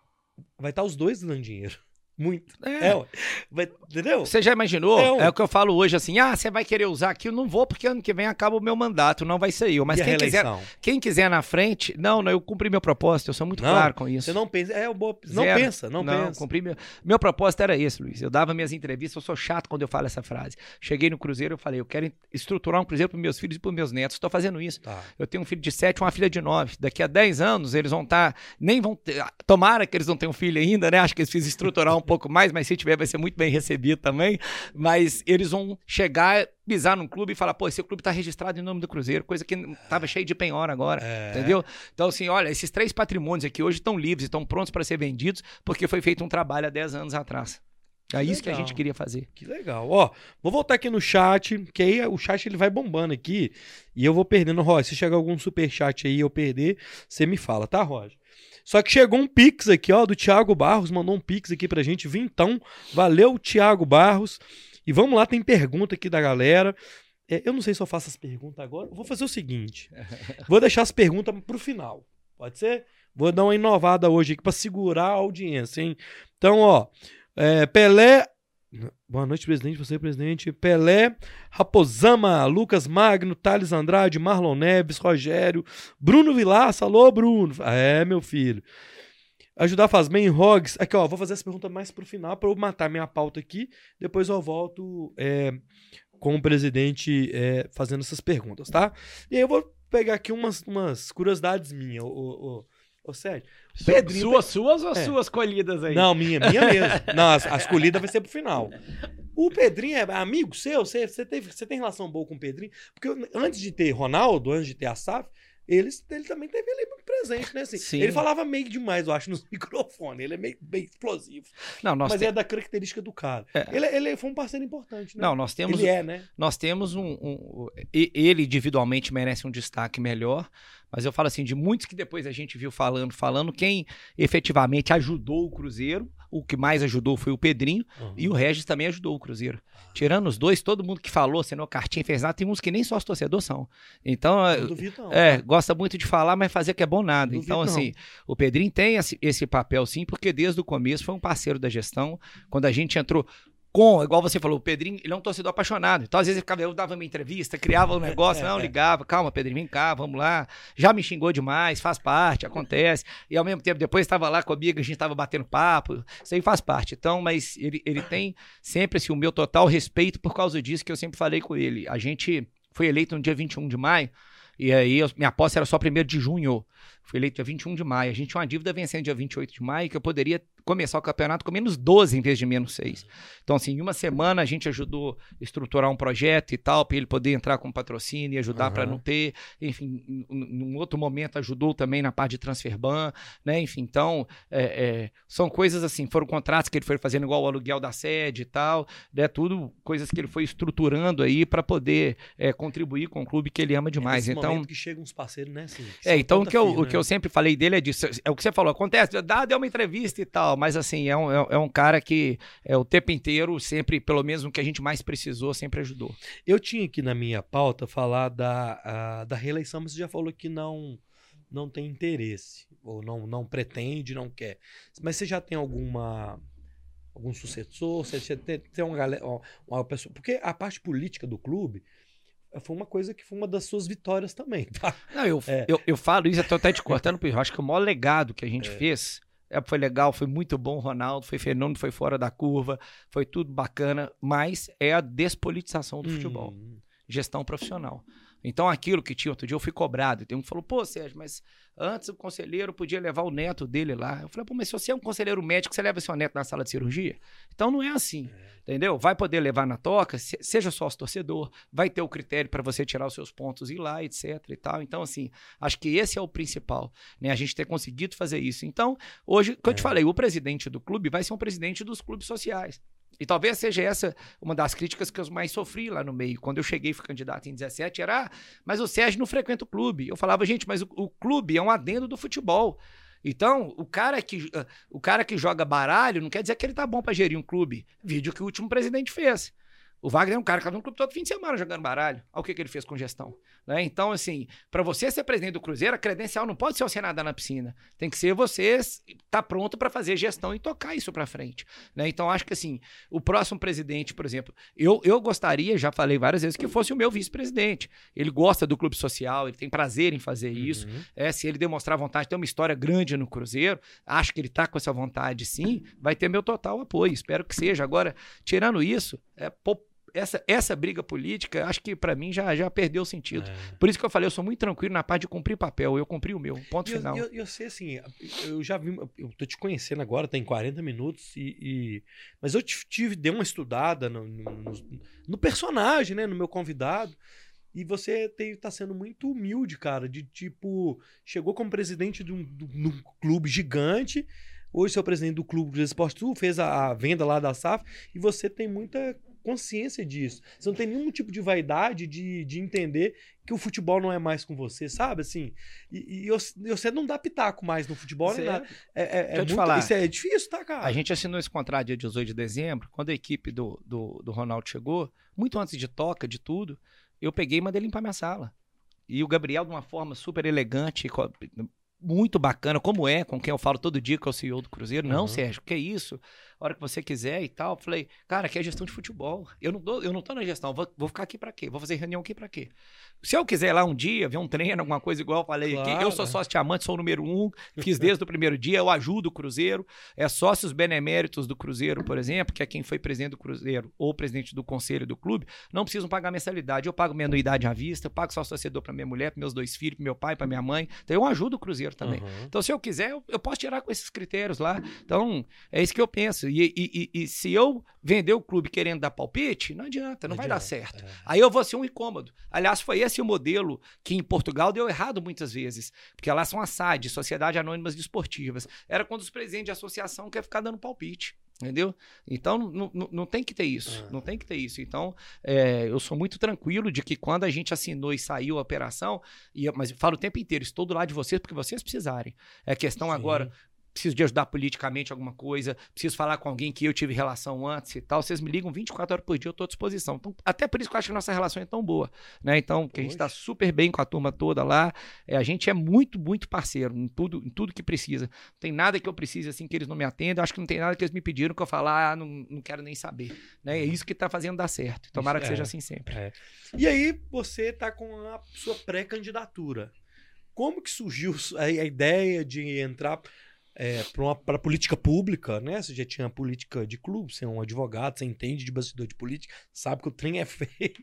Speaker 1: vai estar os dois dando dinheiro. Muito. É. é
Speaker 3: entendeu? Você já imaginou? É, é, o que eu falo hoje assim: ah, você vai querer usar aqui? Eu não vou, porque ano que vem acaba o meu mandato, não vai ser eu. Mas quem quiser, quem quiser na frente, não, não, eu cumpri meu propósito, eu sou muito não, claro com isso.
Speaker 1: Você não pensa, é, boa, não Zero. pensa, não, não pensa.
Speaker 3: Cumpri meu, meu propósito era esse, Luiz. Eu dava minhas entrevistas, eu sou chato quando eu falo essa frase. Cheguei no Cruzeiro, eu falei, eu quero estruturar um Cruzeiro para meus filhos e para meus netos. Estou fazendo isso. Tá. Eu tenho um filho de sete, uma filha de nove. Daqui a dez anos eles vão estar, tá, nem vão ter, tomara que eles não tenham filho ainda, né? Acho que eles precisam estruturar um pouco mais, mas se tiver vai ser muito bem recebido também. Mas eles vão chegar, pisar num clube e falar, pô, esse clube tá registrado em nome do Cruzeiro, coisa que tava cheio de penhora agora, é. entendeu? Então, assim, olha, esses três patrimônios aqui hoje estão livres, estão prontos para ser vendidos, porque foi feito um trabalho há 10 anos atrás. É isso que a gente queria fazer.
Speaker 1: Que legal. Ó, vou voltar aqui no chat, que aí o chat ele vai bombando aqui e eu vou perdendo. Roger, se chegar algum super chat aí e eu perder, você me fala, tá, Roger? Só que chegou um Pix aqui, ó, do Thiago Barros, mandou um Pix aqui pra gente, vintão. Valeu, Thiago Barros. E vamos lá, tem pergunta aqui da galera. É, eu não sei se eu faço as perguntas agora. vou fazer o seguinte: vou deixar as perguntas pro final. Pode ser? Vou dar uma inovada hoje aqui pra segurar a audiência, hein? Então, ó, é, Pelé. Boa noite, presidente. Você, presidente. Pelé, Raposama, Lucas Magno, Thales Andrade, Marlon Neves, Rogério, Bruno Vilaça. Alô, Bruno. É, meu filho. Ajudar faz bem, Rogs. Aqui, ó, vou fazer essa pergunta mais pro final para eu matar minha pauta aqui. Depois eu volto é, com o presidente é, fazendo essas perguntas, tá? E aí eu vou pegar aqui umas, umas curiosidades minhas, ô Sérgio. Pedrinho-
Speaker 3: Suas, suas ou
Speaker 1: É.
Speaker 3: suas colhidas aí?
Speaker 1: Não, minha, minha mesmo. Não, as, as colhidas vai ser pro final. O Pedrinho é amigo seu? Você, você, teve, você tem relação boa com o Pedrinho? Porque eu- antes de ter Ronaldo, antes de ter a SAF, eles, ele também teve ali presente, né? Assim,
Speaker 3: Sim.
Speaker 1: Ele falava meio demais, eu acho, nos microfones. Ele é meio, meio explosivo.
Speaker 3: Não, nós,
Speaker 1: Mas
Speaker 3: te-
Speaker 1: é da característica do cara.
Speaker 3: É.
Speaker 1: Ele, ele foi um parceiro importante, né?
Speaker 3: não, nós temos
Speaker 1: ele é, né?
Speaker 3: nós temos um, um- ele individualmente merece um destaque melhor, mas eu falo assim de muitos que depois a gente viu falando, falando quem efetivamente ajudou o Cruzeiro, o que mais ajudou foi o Pedrinho e o Regis também ajudou o Cruzeiro. Tirando os dois, todo mundo que falou, assinou cartinha, fez nada, tem uns que nem sócio torcedor são. Então,
Speaker 1: Não
Speaker 3: é,
Speaker 1: duvido, não.
Speaker 3: é, gosta muito de falar, mas fazer que é bom nada.
Speaker 1: Duvido
Speaker 3: então,
Speaker 1: não.
Speaker 3: assim, o Pedrinho tem esse papel sim, porque desde o começo foi um parceiro da gestão. Quando a gente entrou com, igual você falou, o Pedrinho, ele é um torcedor apaixonado. Então, às vezes, ele ficava, eu dava uma entrevista, criava um negócio, não, ligava, calma, Pedrinho, vem cá, vamos lá. Já me xingou demais, faz parte, acontece. E ao mesmo tempo, depois estava lá comigo, a gente estava batendo papo, isso aí faz parte. Então, mas ele, ele tem sempre assim, o meu total respeito por causa disso que eu sempre falei com ele. A gente foi eleito no dia 21 de maio, e aí eu- minha posse era só 1 de junho. Fui eleito dia 21 de maio. A gente tinha uma dívida vencendo dia 28 de maio, que eu poderia começar o campeonato com menos 12 em vez de menos 6. Então, assim, em uma semana a gente ajudou a estruturar um projeto e tal, para ele poder entrar com patrocínio e ajudar para
Speaker 1: Aham.
Speaker 3: não ter. Enfim, um outro momento ajudou também na parte de transfer ban, né? Enfim, então, é, é, são coisas assim, foram contratos que ele foi fazendo igual o aluguel da sede e tal, né? Tudo coisas que ele foi estruturando aí para poder é, contribuir com o clube que ele ama demais.
Speaker 1: É
Speaker 3: então,
Speaker 1: momento que chegam uns parceiros, né? Assim,
Speaker 3: é, então o que, eu,
Speaker 1: firme,
Speaker 3: o que eu sempre falei dele é disso. É o que você falou, acontece, dá, deu uma entrevista e tal, mas assim, é um, é, é um cara que é o tempo inteiro, sempre, pelo menos o que a gente mais precisou, sempre ajudou.
Speaker 1: Eu tinha aqui na minha pauta falar da, a- da reeleição, mas você já falou que não não tem interesse, ou não, não pretende, não quer. Mas você já tem alguma algum sucessor? Você, tem, tem uma galera, uma pessoa, porque a parte política do clube foi uma coisa que foi uma das suas vitórias também, tá?
Speaker 3: Não, eu,
Speaker 1: É.
Speaker 3: eu, eu falo isso, eu tô até te cortando, porque eu acho que o maior legado que a gente fez é, foi legal, foi muito bom, Ronaldo, foi fenômeno, foi fora da curva, foi tudo bacana, mas é a despolitização do futebol.
Speaker 1: Hum,
Speaker 3: gestão profissional. Então, aquilo que tinha outro dia, eu fui cobrado. Tem um que falou, pô, Sérgio, mas antes o conselheiro podia levar o neto dele lá. Eu falei, pô, mas se você é um conselheiro médico, você leva seu neto na sala de cirurgia? Então, não é assim, entendeu? Vai poder levar na toca, se- seja sócio torcedor, vai ter o critério para você tirar os seus pontos e ir lá, etc e tal. Então, assim, acho que esse é o principal, né? A gente ter conseguido fazer isso. Então, hoje, que eu te
Speaker 1: É.
Speaker 3: falei, o presidente do clube vai ser um presidente dos clubes sociais. E talvez seja essa uma das críticas que eu mais sofri lá no meio. Quando eu cheguei fui candidato em 17, era, ah, mas o Sérgio não frequenta o clube. Eu falava, gente, mas o, o clube é um adendo do futebol. Então, o cara, que, ah, o cara que joga baralho não quer dizer que ele tá bom pra gerir um clube. Vídeo que o último presidente fez. O Wagner é um cara que estava no clube todo fim de semana jogando baralho. Olha o que, que ele fez com gestão. Né? Então, assim, para você ser presidente do Cruzeiro, a credencial não pode ser você nadar na piscina. Tem que ser você estar tá pronto para fazer gestão e tocar isso para frente. Né? Então, acho que assim, o próximo presidente, por exemplo, eu, eu gostaria, já falei várias vezes, que fosse o meu vice-presidente. Ele gosta do clube social, ele tem prazer em fazer isso.
Speaker 1: uhum.
Speaker 3: É, se ele demonstrar vontade, ter uma história grande no Cruzeiro, acho que ele tá com essa vontade sim, vai ter meu total apoio. Espero que seja. Agora, tirando isso, é, pô, essa, essa briga política, acho que pra mim já, já perdeu o sentido.
Speaker 1: É.
Speaker 3: Por isso que eu falei, eu sou muito tranquilo na parte de cumprir papel. Eu cumpri o meu. Ponto
Speaker 1: eu,
Speaker 3: final.
Speaker 1: eu, eu sei assim, eu já vi, eu tô te conhecendo agora, tem 40 minutos, e, e- mas eu tive, dei uma estudada no, no, no- personagem, né, no meu convidado, e você tem, tá sendo muito humilde, cara, de tipo, chegou como presidente de um, de um clube gigante, hoje você é o presidente do clube do Esporte Sul, fez a, a venda lá da SAF, e você tem muita consciência disso. Você não tem nenhum tipo de vaidade de, de entender que o futebol não é mais com você, sabe? Assim, e, e eu- você não dá pitaco mais no futebol,
Speaker 3: Você-
Speaker 1: nada. É, é, é muito-
Speaker 3: falar.
Speaker 1: Isso é difícil, tá, cara?
Speaker 3: A gente assinou esse contrato dia 18 de dezembro, quando a equipe do, do, do Ronaldo chegou, muito antes de toca, de tudo, eu peguei e mandei limpar minha sala. E o Gabriel, de uma forma super elegante, muito bacana, como é, com quem eu falo todo dia que é o CEO do Cruzeiro. Não,
Speaker 1: Uhum.
Speaker 3: Sérgio, que isso? A hora que você quiser e tal. Falei, cara, aqui é gestão de futebol. Eu não, tô, eu não tô na gestão, vou, vou ficar aqui pra quê? Vou fazer reunião aqui pra quê? Se eu quiser ir lá um dia, ver um treino, alguma coisa igual eu falei aqui, eu sou
Speaker 1: Claro.
Speaker 3: sócio diamante, sou o número um, fiz desde o primeiro dia, eu ajudo o Cruzeiro. É sócios beneméritos do Cruzeiro, por exemplo, que é quem foi presidente do Cruzeiro ou presidente do conselho do clube, não precisam pagar mensalidade. Eu pago minha anuidade à vista, eu pago sócio torcedor para minha mulher, para meus dois filhos, para meu pai, para minha mãe. Então eu ajudo o Cruzeiro também.
Speaker 1: Uhum.
Speaker 3: Então, se eu quiser, eu, eu posso tirar com esses critérios lá. Então, é isso que eu penso. E, e- e- e se eu vender o clube querendo dar palpite, não adianta, não, vai dar
Speaker 1: adianta,
Speaker 3: certo.
Speaker 1: é.
Speaker 3: Aí eu vou ser um incômodo. Aliás, foi esse o modelo que em Portugal deu errado muitas vezes. Porque lá são as SAD, Sociedade Anônimas Desportivas. Era quando os presidentes de associação querem ficar dando palpite. Entendeu? Então não, não, não tem que ter isso.
Speaker 1: Ah.
Speaker 3: Não tem que ter isso. Então, é, eu sou muito tranquilo de que quando a gente assinou e saiu a operação, e, mas eu falo o tempo inteiro, estou do lado de vocês porque vocês precisarem. É questão
Speaker 1: Sim.
Speaker 3: agora, preciso de ajudar politicamente alguma coisa, preciso falar com alguém que eu tive relação antes e tal, vocês me ligam 24 horas por dia, eu estou à disposição. Então, até por isso que eu acho que a nossa relação é tão boa, né? Então, que a gente está super bem com a turma toda lá, é, a gente é muito, muito parceiro em tudo, em tudo que precisa. Não tem nada que eu precise assim que eles não me atendam, acho que não tem nada que eles me pediram que eu falar, ah, não, não quero nem saber, né? É isso que está fazendo dar certo. Tomara
Speaker 1: Isso
Speaker 3: que seja
Speaker 1: é.
Speaker 3: assim sempre.
Speaker 1: É. E aí você tá com a sua pré-candidatura. Como que surgiu a ideia de entrar para a política pública, né? Você já tinha política de clube, você é um advogado, você entende de bastidor de política, sabe que o trem é feio.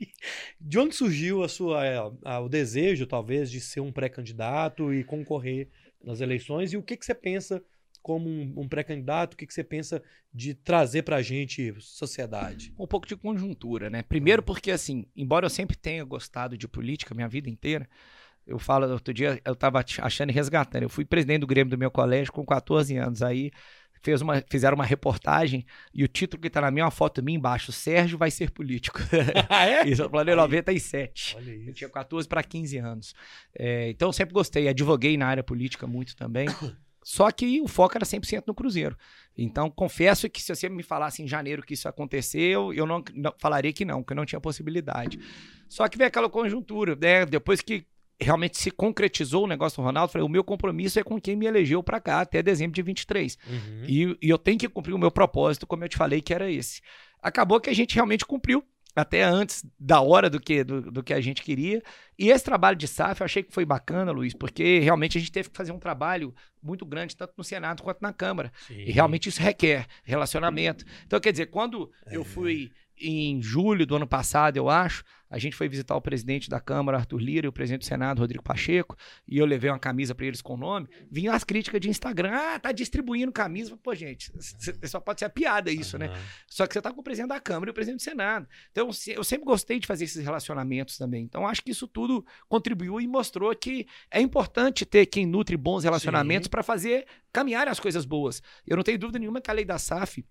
Speaker 1: De onde surgiu a sua, é, a- o desejo, talvez, de ser um pré-candidato e concorrer nas eleições? E o que, que você pensa como um, um pré-candidato? O que, que você pensa de trazer para a gente sociedade?
Speaker 3: um pouco de conjuntura, né? Primeiro porque, assim, embora eu sempre tenha gostado de política minha vida inteira, eu falo, outro dia eu tava ach- achando e resgatando. Eu fui presidente do Grêmio do meu colégio com 14 anos. Aí fez uma, fizeram uma reportagem e o título que tá na minha é uma foto minha embaixo: Sérgio vai ser político.
Speaker 1: ah, é?
Speaker 3: Isso eu falei em
Speaker 1: Aí.
Speaker 3: 97.
Speaker 1: Olha
Speaker 3: Eu
Speaker 1: isso.
Speaker 3: tinha 14 para 15 anos. É, então eu sempre gostei, advoguei na área política muito também. Só que o foco era 100% no Cruzeiro. Então, confesso que se você me falasse em janeiro que isso aconteceu, eu não, não- falaria que não, que não tinha possibilidade. Só que veio aquela conjuntura, né? Depois que realmente se concretizou o negócio do Ronaldo, eu falei, o meu compromisso é com quem me elegeu para cá até dezembro de 23.
Speaker 1: Uhum.
Speaker 3: E, e eu tenho que cumprir o meu propósito, como eu te falei, que era esse. Acabou que a gente realmente cumpriu, até antes da hora do que, do, do que a gente queria. E esse trabalho de SAF eu achei que foi bacana, Luiz, porque realmente a gente teve que fazer um trabalho muito grande, tanto no Senado quanto na Câmara. E realmente isso requer relacionamento. Então, quer dizer, quando eu
Speaker 1: É.
Speaker 3: fui em julho do ano passado, eu acho, a gente foi visitar o presidente da Câmara, Arthur Lira, e o presidente do Senado, Rodrigo Pacheco, e eu levei uma camisa para eles com o nome, vinham as críticas de Instagram, ah, tá distribuindo camisa. Pô, gente, só pode ser a piada isso, né?
Speaker 1: Aham.
Speaker 3: Só que você tá com o presidente da Câmara e o presidente do Senado. Então, eu sempre gostei de fazer esses relacionamentos também. Então, acho que isso tudo contribuiu e mostrou que é importante ter quem nutre bons relacionamentos para fazer caminhar as coisas boas. Eu não tenho dúvida nenhuma que a lei da SAF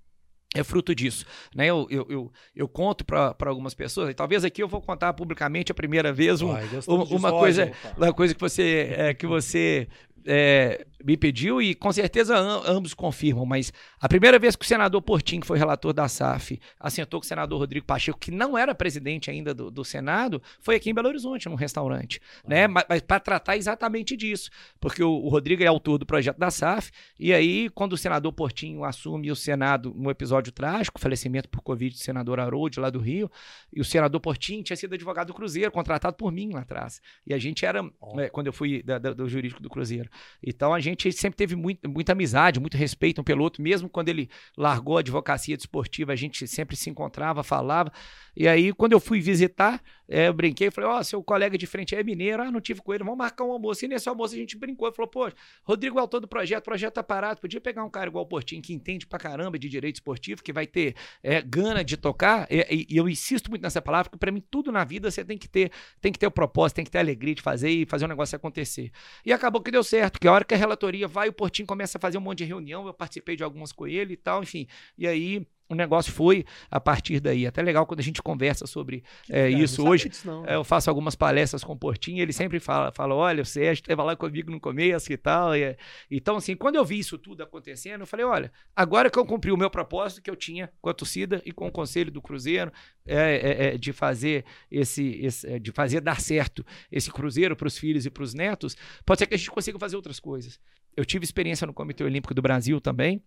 Speaker 3: é fruto disso. Né? Eu, eu, eu, eu conto para algumas pessoas, e talvez aqui eu vou contar publicamente a primeira vez um-
Speaker 1: Ai,
Speaker 3: uma coisa- uma coisa que você, é, que você é, me pediu e com certeza am- ambos confirmam, mas a primeira vez que o senador Portinho, que foi relator da SAF, assentou com o senador Rodrigo Pacheco, que não era presidente ainda do, do Senado, foi aqui em Belo Horizonte, num restaurante, né? Mas, para tratar exatamente disso, porque o, o Rodrigo é autor do projeto da SAF, e aí quando o senador Portinho assume o Senado num episódio trágico, falecimento por Covid do senador Harold, lá do Rio, e o senador Portinho tinha sido advogado do Cruzeiro, contratado por mim lá atrás. E a gente era,
Speaker 1: Ó.
Speaker 3: né, quando eu fui da- da- do jurídico do Cruzeiro. Então a gente sempre teve muito, muita amizade, muito respeito um pelo outro, mesmo quando ele largou a advocacia desportiva, a gente sempre se encontrava, falava. E aí, quando eu fui visitar, eh, eu brinquei, falei, ó, seu colega de frente é mineiro, ah, não tive com ele, vamos marcar um almoço. E nesse almoço a gente brincou, falou, pô, Rodrigo é autor do projeto, o projeto tá parado, podia pegar um cara igual o Portinho, que entende pra caramba de direito esportivo, que vai ter eh, gana de tocar, e, e- eu insisto muito nessa palavra, porque pra mim tudo na vida você tem que ter, tem que ter o propósito, tem que ter a alegria de fazer e fazer o negócio acontecer. E acabou que deu certo, que a hora que a relatoria vai, o Portinho começa a fazer um monte de reunião, eu participei de algumas com ele e tal, enfim. E aí o negócio foi a partir daí. Até legal quando a gente conversa sobre é, isso hoje. Disso, não, é, eu faço algumas palestras com o Portinho, ele sempre fala, fala olha, o Sérgio esteve lá comigo no começo e tal. E, então, assim, quando eu vi isso tudo acontecendo, eu falei, olha, agora que eu cumpri o meu propósito que eu tinha com a torcida e com o Conselho do Cruzeiro, é, é, é de fazer esse, esse, é, de fazer dar certo esse Cruzeiro para os filhos e para os netos, pode ser que a gente consiga fazer outras coisas. Eu tive experiência no Comitê Olímpico do Brasil também,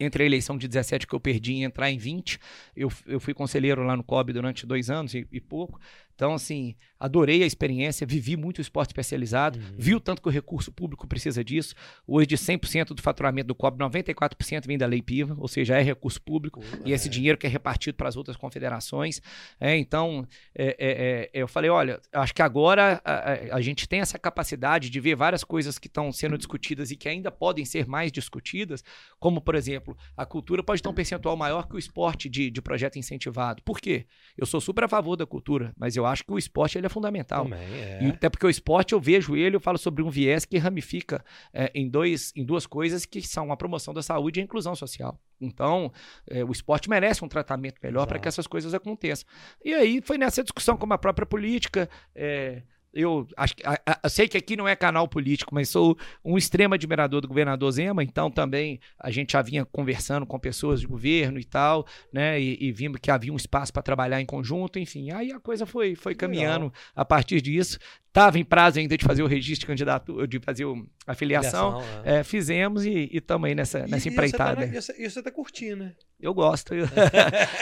Speaker 3: entre a eleição de 17 que eu perdi e entrar em 20, eu, eu fui conselheiro lá no COB durante dois anos e, e pouco. Então, assim, adorei a experiência, vivi muito o esporte especializado, uhum. vi o tanto que o recurso público precisa disso. Hoje, de 100% do faturamento do COB, 94% vem da Lei Piva, ou seja, é recurso público, e esse é. dinheiro que é repartido para as outras confederações. É, então, é, é, é, eu falei, olha, acho que agora a, a, a, gente tem essa capacidade de ver várias coisas que estão sendo discutidas e que ainda podem ser mais discutidas, como, por exemplo, a cultura pode ter um percentual maior que o esporte de, de projeto incentivado. Por quê? Eu sou super a favor da cultura, mas eu acho que o esporte ele é fundamental. Também, é. E até porque o esporte, eu vejo ele, eu falo sobre um viés que ramifica é, em, dois, em duas coisas que são a promoção da saúde e a inclusão social. Então, é, o esporte merece um tratamento melhor para que essas coisas aconteçam. E aí foi nessa discussão como a própria política. É, eu acho que, a, a, sei que aqui não é canal político, mas sou um extremo admirador do governador Zema, então também a gente já vinha conversando com pessoas de governo e tal, né? E, e vimos que havia um espaço para trabalhar em conjunto, enfim. Aí a coisa foi, foi caminhando Legal. a partir disso. Estava em prazo ainda de fazer o registro de candidato, de fazer a filiação. é. É, fizemos e estamos aí nessa, nessa e, empreitada.
Speaker 1: E você, está tá curtindo, né?
Speaker 3: Eu gosto.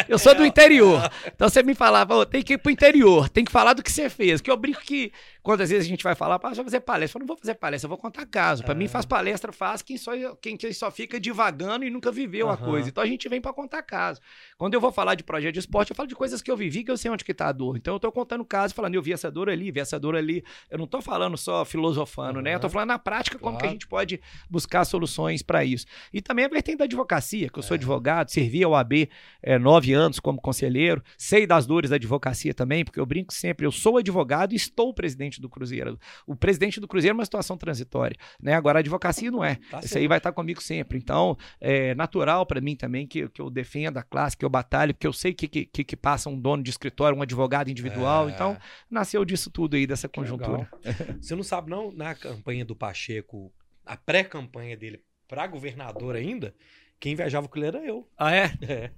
Speaker 3: Eu, sou do interior. Então você me falava, oh, tem que ir pro interior, tem que falar do que você fez. Que eu brinco que quantas vezes a gente vai falar, ah, vai fazer palestra. Eu não vou fazer palestra, eu vou contar caso. Para mim, faz palestra, faz quem só, quem, quem só fica divagando e nunca viveu uhum. a coisa. Então a gente vem para contar caso. Quando eu vou falar de projeto de esporte, eu falo de coisas que eu vivi, que eu sei onde que tá a dor. Então eu tô contando caso, falando, eu vi essa dor ali, vi essa dor ali. Eu não tô falando só filosofando, uhum. né? Eu tô falando na prática como claro. que a gente pode buscar soluções para isso. E também a vertente da advocacia, que eu sou é. advogado, servi ao AB é, nove anos como conselheiro, sei das dores da advocacia também, porque eu brinco sempre, eu sou advogado e estou presidente do Cruzeiro. O presidente do Cruzeiro é uma situação transitória, né? Agora a advocacia não é. Tá Isso aí vai estar comigo sempre. Então, é natural para mim também que, que eu defenda a classe, que eu batalhe, porque eu sei que, que, que passa um dono de escritório, um advogado individual. É. Então, nasceu disso tudo aí, dessa conjuntura.
Speaker 1: Você não sabe, não, na campanha do Pacheco, a pré-campanha dele para governador ainda, quem viajava com ele era eu.
Speaker 3: Ah, é?
Speaker 1: É.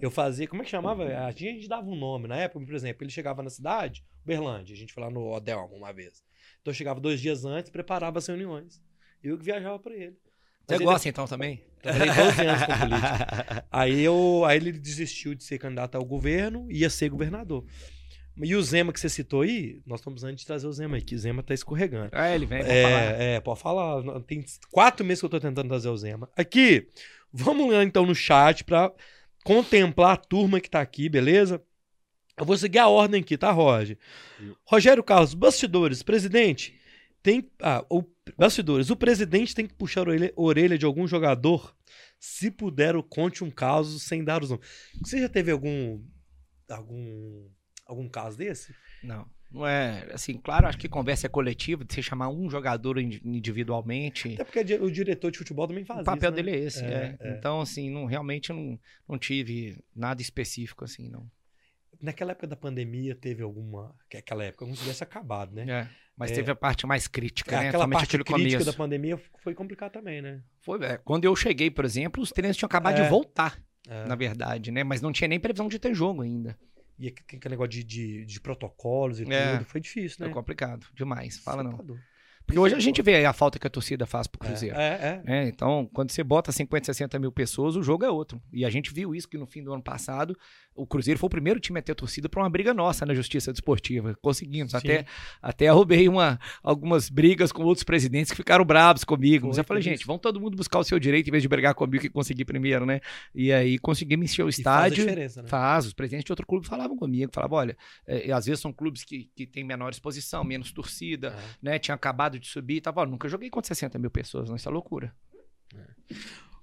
Speaker 1: Eu fazia, como é que chamava? A gente dava um nome na época, por exemplo, ele chegava na cidade, Berlândia, a gente foi lá no Odel uma vez. Então eu chegava dois dias antes, preparava as reuniões. Eu que viajava para ele.
Speaker 3: Você gosta então também?
Speaker 1: Trabalhei 12 anos com política. Aí, eu, aí ele desistiu de ser candidato ao governo e ia ser governador. E o Zema que você citou aí, nós estamos antes de trazer o Zema aí, que o Zema tá escorregando.
Speaker 3: É, ele vem, pode
Speaker 1: é, falar. É, pode falar. Tem quatro meses que eu tô tentando trazer o Zema. Aqui, vamos lá então no chat para contemplar a turma que tá aqui, beleza? Eu vou seguir a ordem aqui, tá, Roger? Rogério Carlos, bastidores, presidente, tem. Ah, o, bastidores, o presidente tem que puxar a orelha, orelha de algum jogador. Se puder, conte um caso sem dar os nomes. Você já teve algum. algum. algum caso desse?
Speaker 3: Não. Não é, assim, claro, acho que conversa é coletiva, de você chamar um jogador individualmente.
Speaker 1: Até porque o diretor de futebol também faz
Speaker 3: isso. O papel
Speaker 1: né?
Speaker 3: dele é esse, é, é. É. Então, assim, não, realmente não, não tive nada específico, assim, não.
Speaker 1: Naquela época da pandemia, teve alguma. Que aquela época como se tivesse acabado, né?
Speaker 3: É, mas é, teve a parte mais crítica, né?
Speaker 1: Aquela parte crítica começo. da pandemia foi complicada também, né?
Speaker 3: Foi, é, quando eu cheguei, por exemplo, os treinos tinham acabado de é. voltar, é. na verdade, né? Mas não tinha nem previsão de ter jogo ainda.
Speaker 1: E aquele negócio de, de, de protocolos e é, tudo, foi difícil, né?
Speaker 3: Foi complicado, demais. Fala não. Tá porque hoje a gente vê a falta que a torcida faz pro
Speaker 1: é,
Speaker 3: Cruzeiro.
Speaker 1: É, é,
Speaker 3: é. Então, quando você bota 50, 60 mil pessoas, o jogo é outro. E a gente viu isso que no fim do ano passado, o Cruzeiro foi o primeiro time a ter torcida para uma briga nossa na Justiça Desportiva. Conseguimos. Até, até arrubei uma, algumas brigas com outros presidentes que ficaram bravos comigo. Mas eu falei, gente, vamos todo mundo buscar o seu direito em vez de brigar comigo que conseguir primeiro, né? E aí conseguimos encher o estádio.
Speaker 1: faz a diferença, né?
Speaker 3: Faz. Os presidentes de outro clube falavam comigo. Falavam, olha, é, às vezes são clubes que, que têm menor exposição, menos torcida, é. né? Tinha acabado de subir. Tava, nunca joguei contra 60 mil pessoas, não. Isso é loucura.
Speaker 1: É.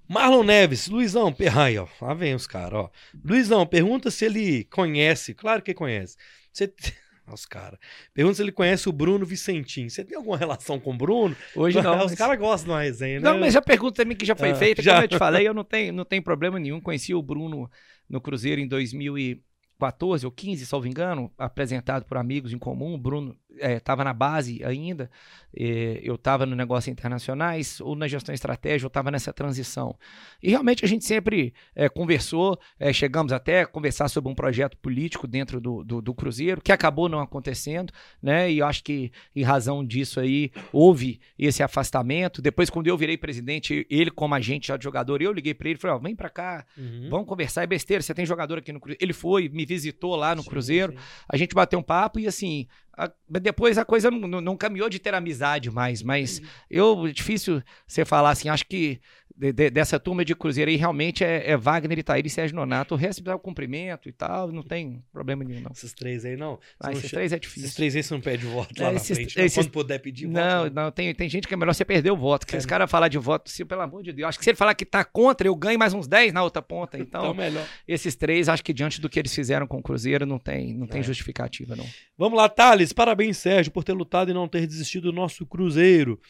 Speaker 1: Marlon Neves, Luizão, ai, ó, lá vem os caras, ó. Luizão, pergunta se ele conhece, claro que conhece. Você, Os caras. Pergunta se ele conhece o Bruno Vicentim. Você tem alguma relação com o Bruno?
Speaker 3: Hoje não.
Speaker 1: Os
Speaker 3: mas-
Speaker 1: caras gostam de uma resenha, né?
Speaker 3: Não, mas a pergunta também que já foi
Speaker 1: Ah,
Speaker 3: feita,
Speaker 1: já.
Speaker 3: como eu te falei, eu não tenho, não tenho problema nenhum. Conheci o Bruno no Cruzeiro em 2014 ou 15, salvo engano, apresentado por amigos em comum. O Bruno estava na base ainda, eh, eu estava no negócio internacionais ou na gestão estratégica, eu estava nessa transição. E realmente a gente sempre eh, conversou, eh, chegamos até a conversar sobre um projeto político dentro do, do, do Cruzeiro, que acabou não acontecendo, né? E eu acho que em razão disso aí houve esse afastamento. Depois, quando eu virei presidente, ele como agente já de jogador, eu liguei para ele e falei, ó, vem para cá,
Speaker 1: Uhum.
Speaker 3: vamos conversar, é besteira, você tem jogador aqui no Cruzeiro. Ele foi, me visitou lá no
Speaker 1: Sim,
Speaker 3: Cruzeiro,
Speaker 1: sim.
Speaker 3: a gente bateu um papo e assim, a- depois a coisa não, não- não caminhou de ter amizade mais, mas eu, é difícil você falar assim, acho que de- de- dessa turma de Cruzeiro aí realmente é, é Wagner, Itaíra e Sérgio Nonato, o resto dá o cumprimento e tal, não tem problema nenhum não.
Speaker 1: Esses três aí, não.
Speaker 3: Ah,
Speaker 1: não
Speaker 3: esses
Speaker 1: che-
Speaker 3: três é
Speaker 1: Esses
Speaker 3: difícil.
Speaker 1: três aí você não pede voto
Speaker 3: É,
Speaker 1: lá na
Speaker 3: esses-
Speaker 1: frente. não.
Speaker 3: esses-
Speaker 1: Quando puder pedir voto.
Speaker 3: Não,
Speaker 1: né?
Speaker 3: não, tem, tem gente que é melhor você perder o voto. Que
Speaker 1: É.
Speaker 3: esse cara falar de voto, se, pelo amor de Deus. Acho que se ele falar que tá contra, eu ganho mais uns 10 na outra ponta.
Speaker 1: Então,
Speaker 3: Então,
Speaker 1: melhor.
Speaker 3: esses três, acho que diante do que eles fizeram com o Cruzeiro, não tem, não tem
Speaker 1: É.
Speaker 3: justificativa, não.
Speaker 1: Vamos lá, Thales. Parabéns, Sérgio, por ter lutado e não ter desistido do nosso Cruzeiro.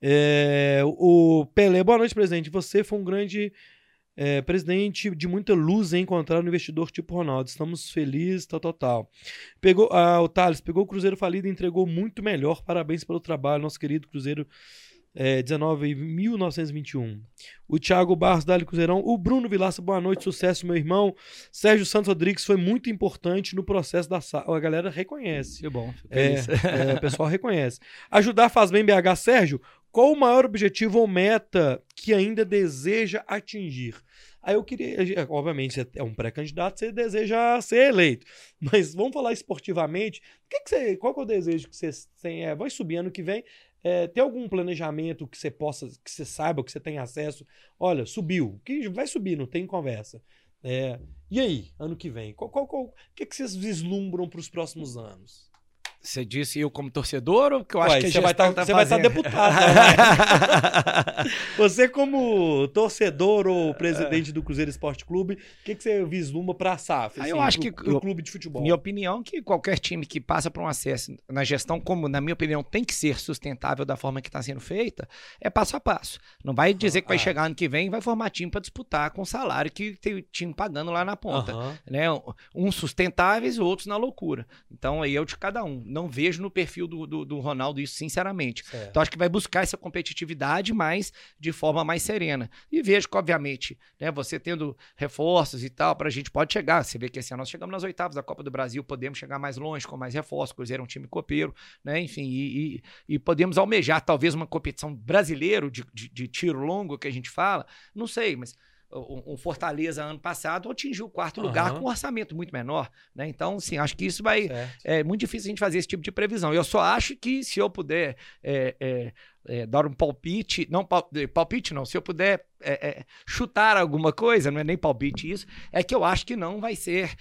Speaker 1: É, o Pelé, boa noite, presidente. Você foi um grande é, presidente de muita luz em encontrar um investidor tipo Ronaldo. Estamos felizes, tal, tal, tal. Pegou, ah, o Thales pegou o Cruzeiro falido e entregou muito melhor. Parabéns pelo trabalho, nosso querido Cruzeiro. É, 19 1921. O Thiago Barros, Dali Cruzeirão. O Bruno Vilaça, boa noite, sucesso, meu irmão. Sérgio Santos Rodrigues foi muito importante no processo da sala. A galera reconhece.
Speaker 3: Que bom.
Speaker 1: É, é, o pessoal reconhece. Ajudar faz bem BH. Sérgio, qual o maior objetivo ou meta que ainda deseja atingir? Aí eu queria, obviamente, você é um pré-candidato, você deseja ser eleito. Mas vamos falar esportivamente. O que que você, qual que é o desejo que você tem? É, vai subir ano que vem. É, tem algum planejamento que você possa, que você saiba, que você tenha acesso? Olha, subiu. Que vai subir, não tem conversa. É, e aí, ano que vem? O que, que vocês vislumbram para os próximos anos?
Speaker 3: Você disse eu como torcedor ou que eu acho
Speaker 1: Ué,
Speaker 3: que a
Speaker 1: você vai
Speaker 3: gestão
Speaker 1: tá-
Speaker 3: tá
Speaker 1: você estar
Speaker 3: fazendo?
Speaker 1: deputado, Você, como torcedor ou presidente do Cruzeiro Esporte Clube, o que, que você vislumbra para a SAF?
Speaker 3: Ah, eu acho
Speaker 1: pro,
Speaker 3: que- eu-
Speaker 1: clube de futebol.
Speaker 3: Minha opinião é que qualquer time que passa por um acesso na gestão, como na minha opinião tem que ser sustentável da forma que está sendo feita, é passo a passo. Não vai dizer que vai
Speaker 1: Ah.
Speaker 3: chegar ano que vem e vai formar time para disputar com o salário que tem o time pagando lá na ponta. Né? Uns sustentáveis, outros na loucura. Então aí é o de cada um. Não vejo no perfil do, do, do Ronaldo isso, sinceramente.
Speaker 1: Certo.
Speaker 3: Então acho que vai buscar essa competitividade, mas de forma mais serena. E vejo que, obviamente, né, você tendo reforços e tal, para a gente pode chegar. Você vê que esse ano nós chegamos nas oitavas da Copa do Brasil, podemos chegar mais longe com mais reforços. Cruzeiro é um time copeiro, né? Enfim, e, e- e podemos almejar talvez uma competição brasileiro de, de- de tiro longo que a gente fala. Não sei, mas. O o Fortaleza, ano passado, atingiu o quarto lugar
Speaker 1: Aham.
Speaker 3: com um orçamento muito menor. Né? Então, sim, acho que isso vai,
Speaker 1: Certo.
Speaker 3: é muito difícil a gente fazer esse tipo de previsão. Eu só acho que se eu puder é, é, é, dar um palpite, não eh, palpite não, se eu puder é, é, chutar alguma coisa, não é nem palpite isso, é que eu acho que não vai ser,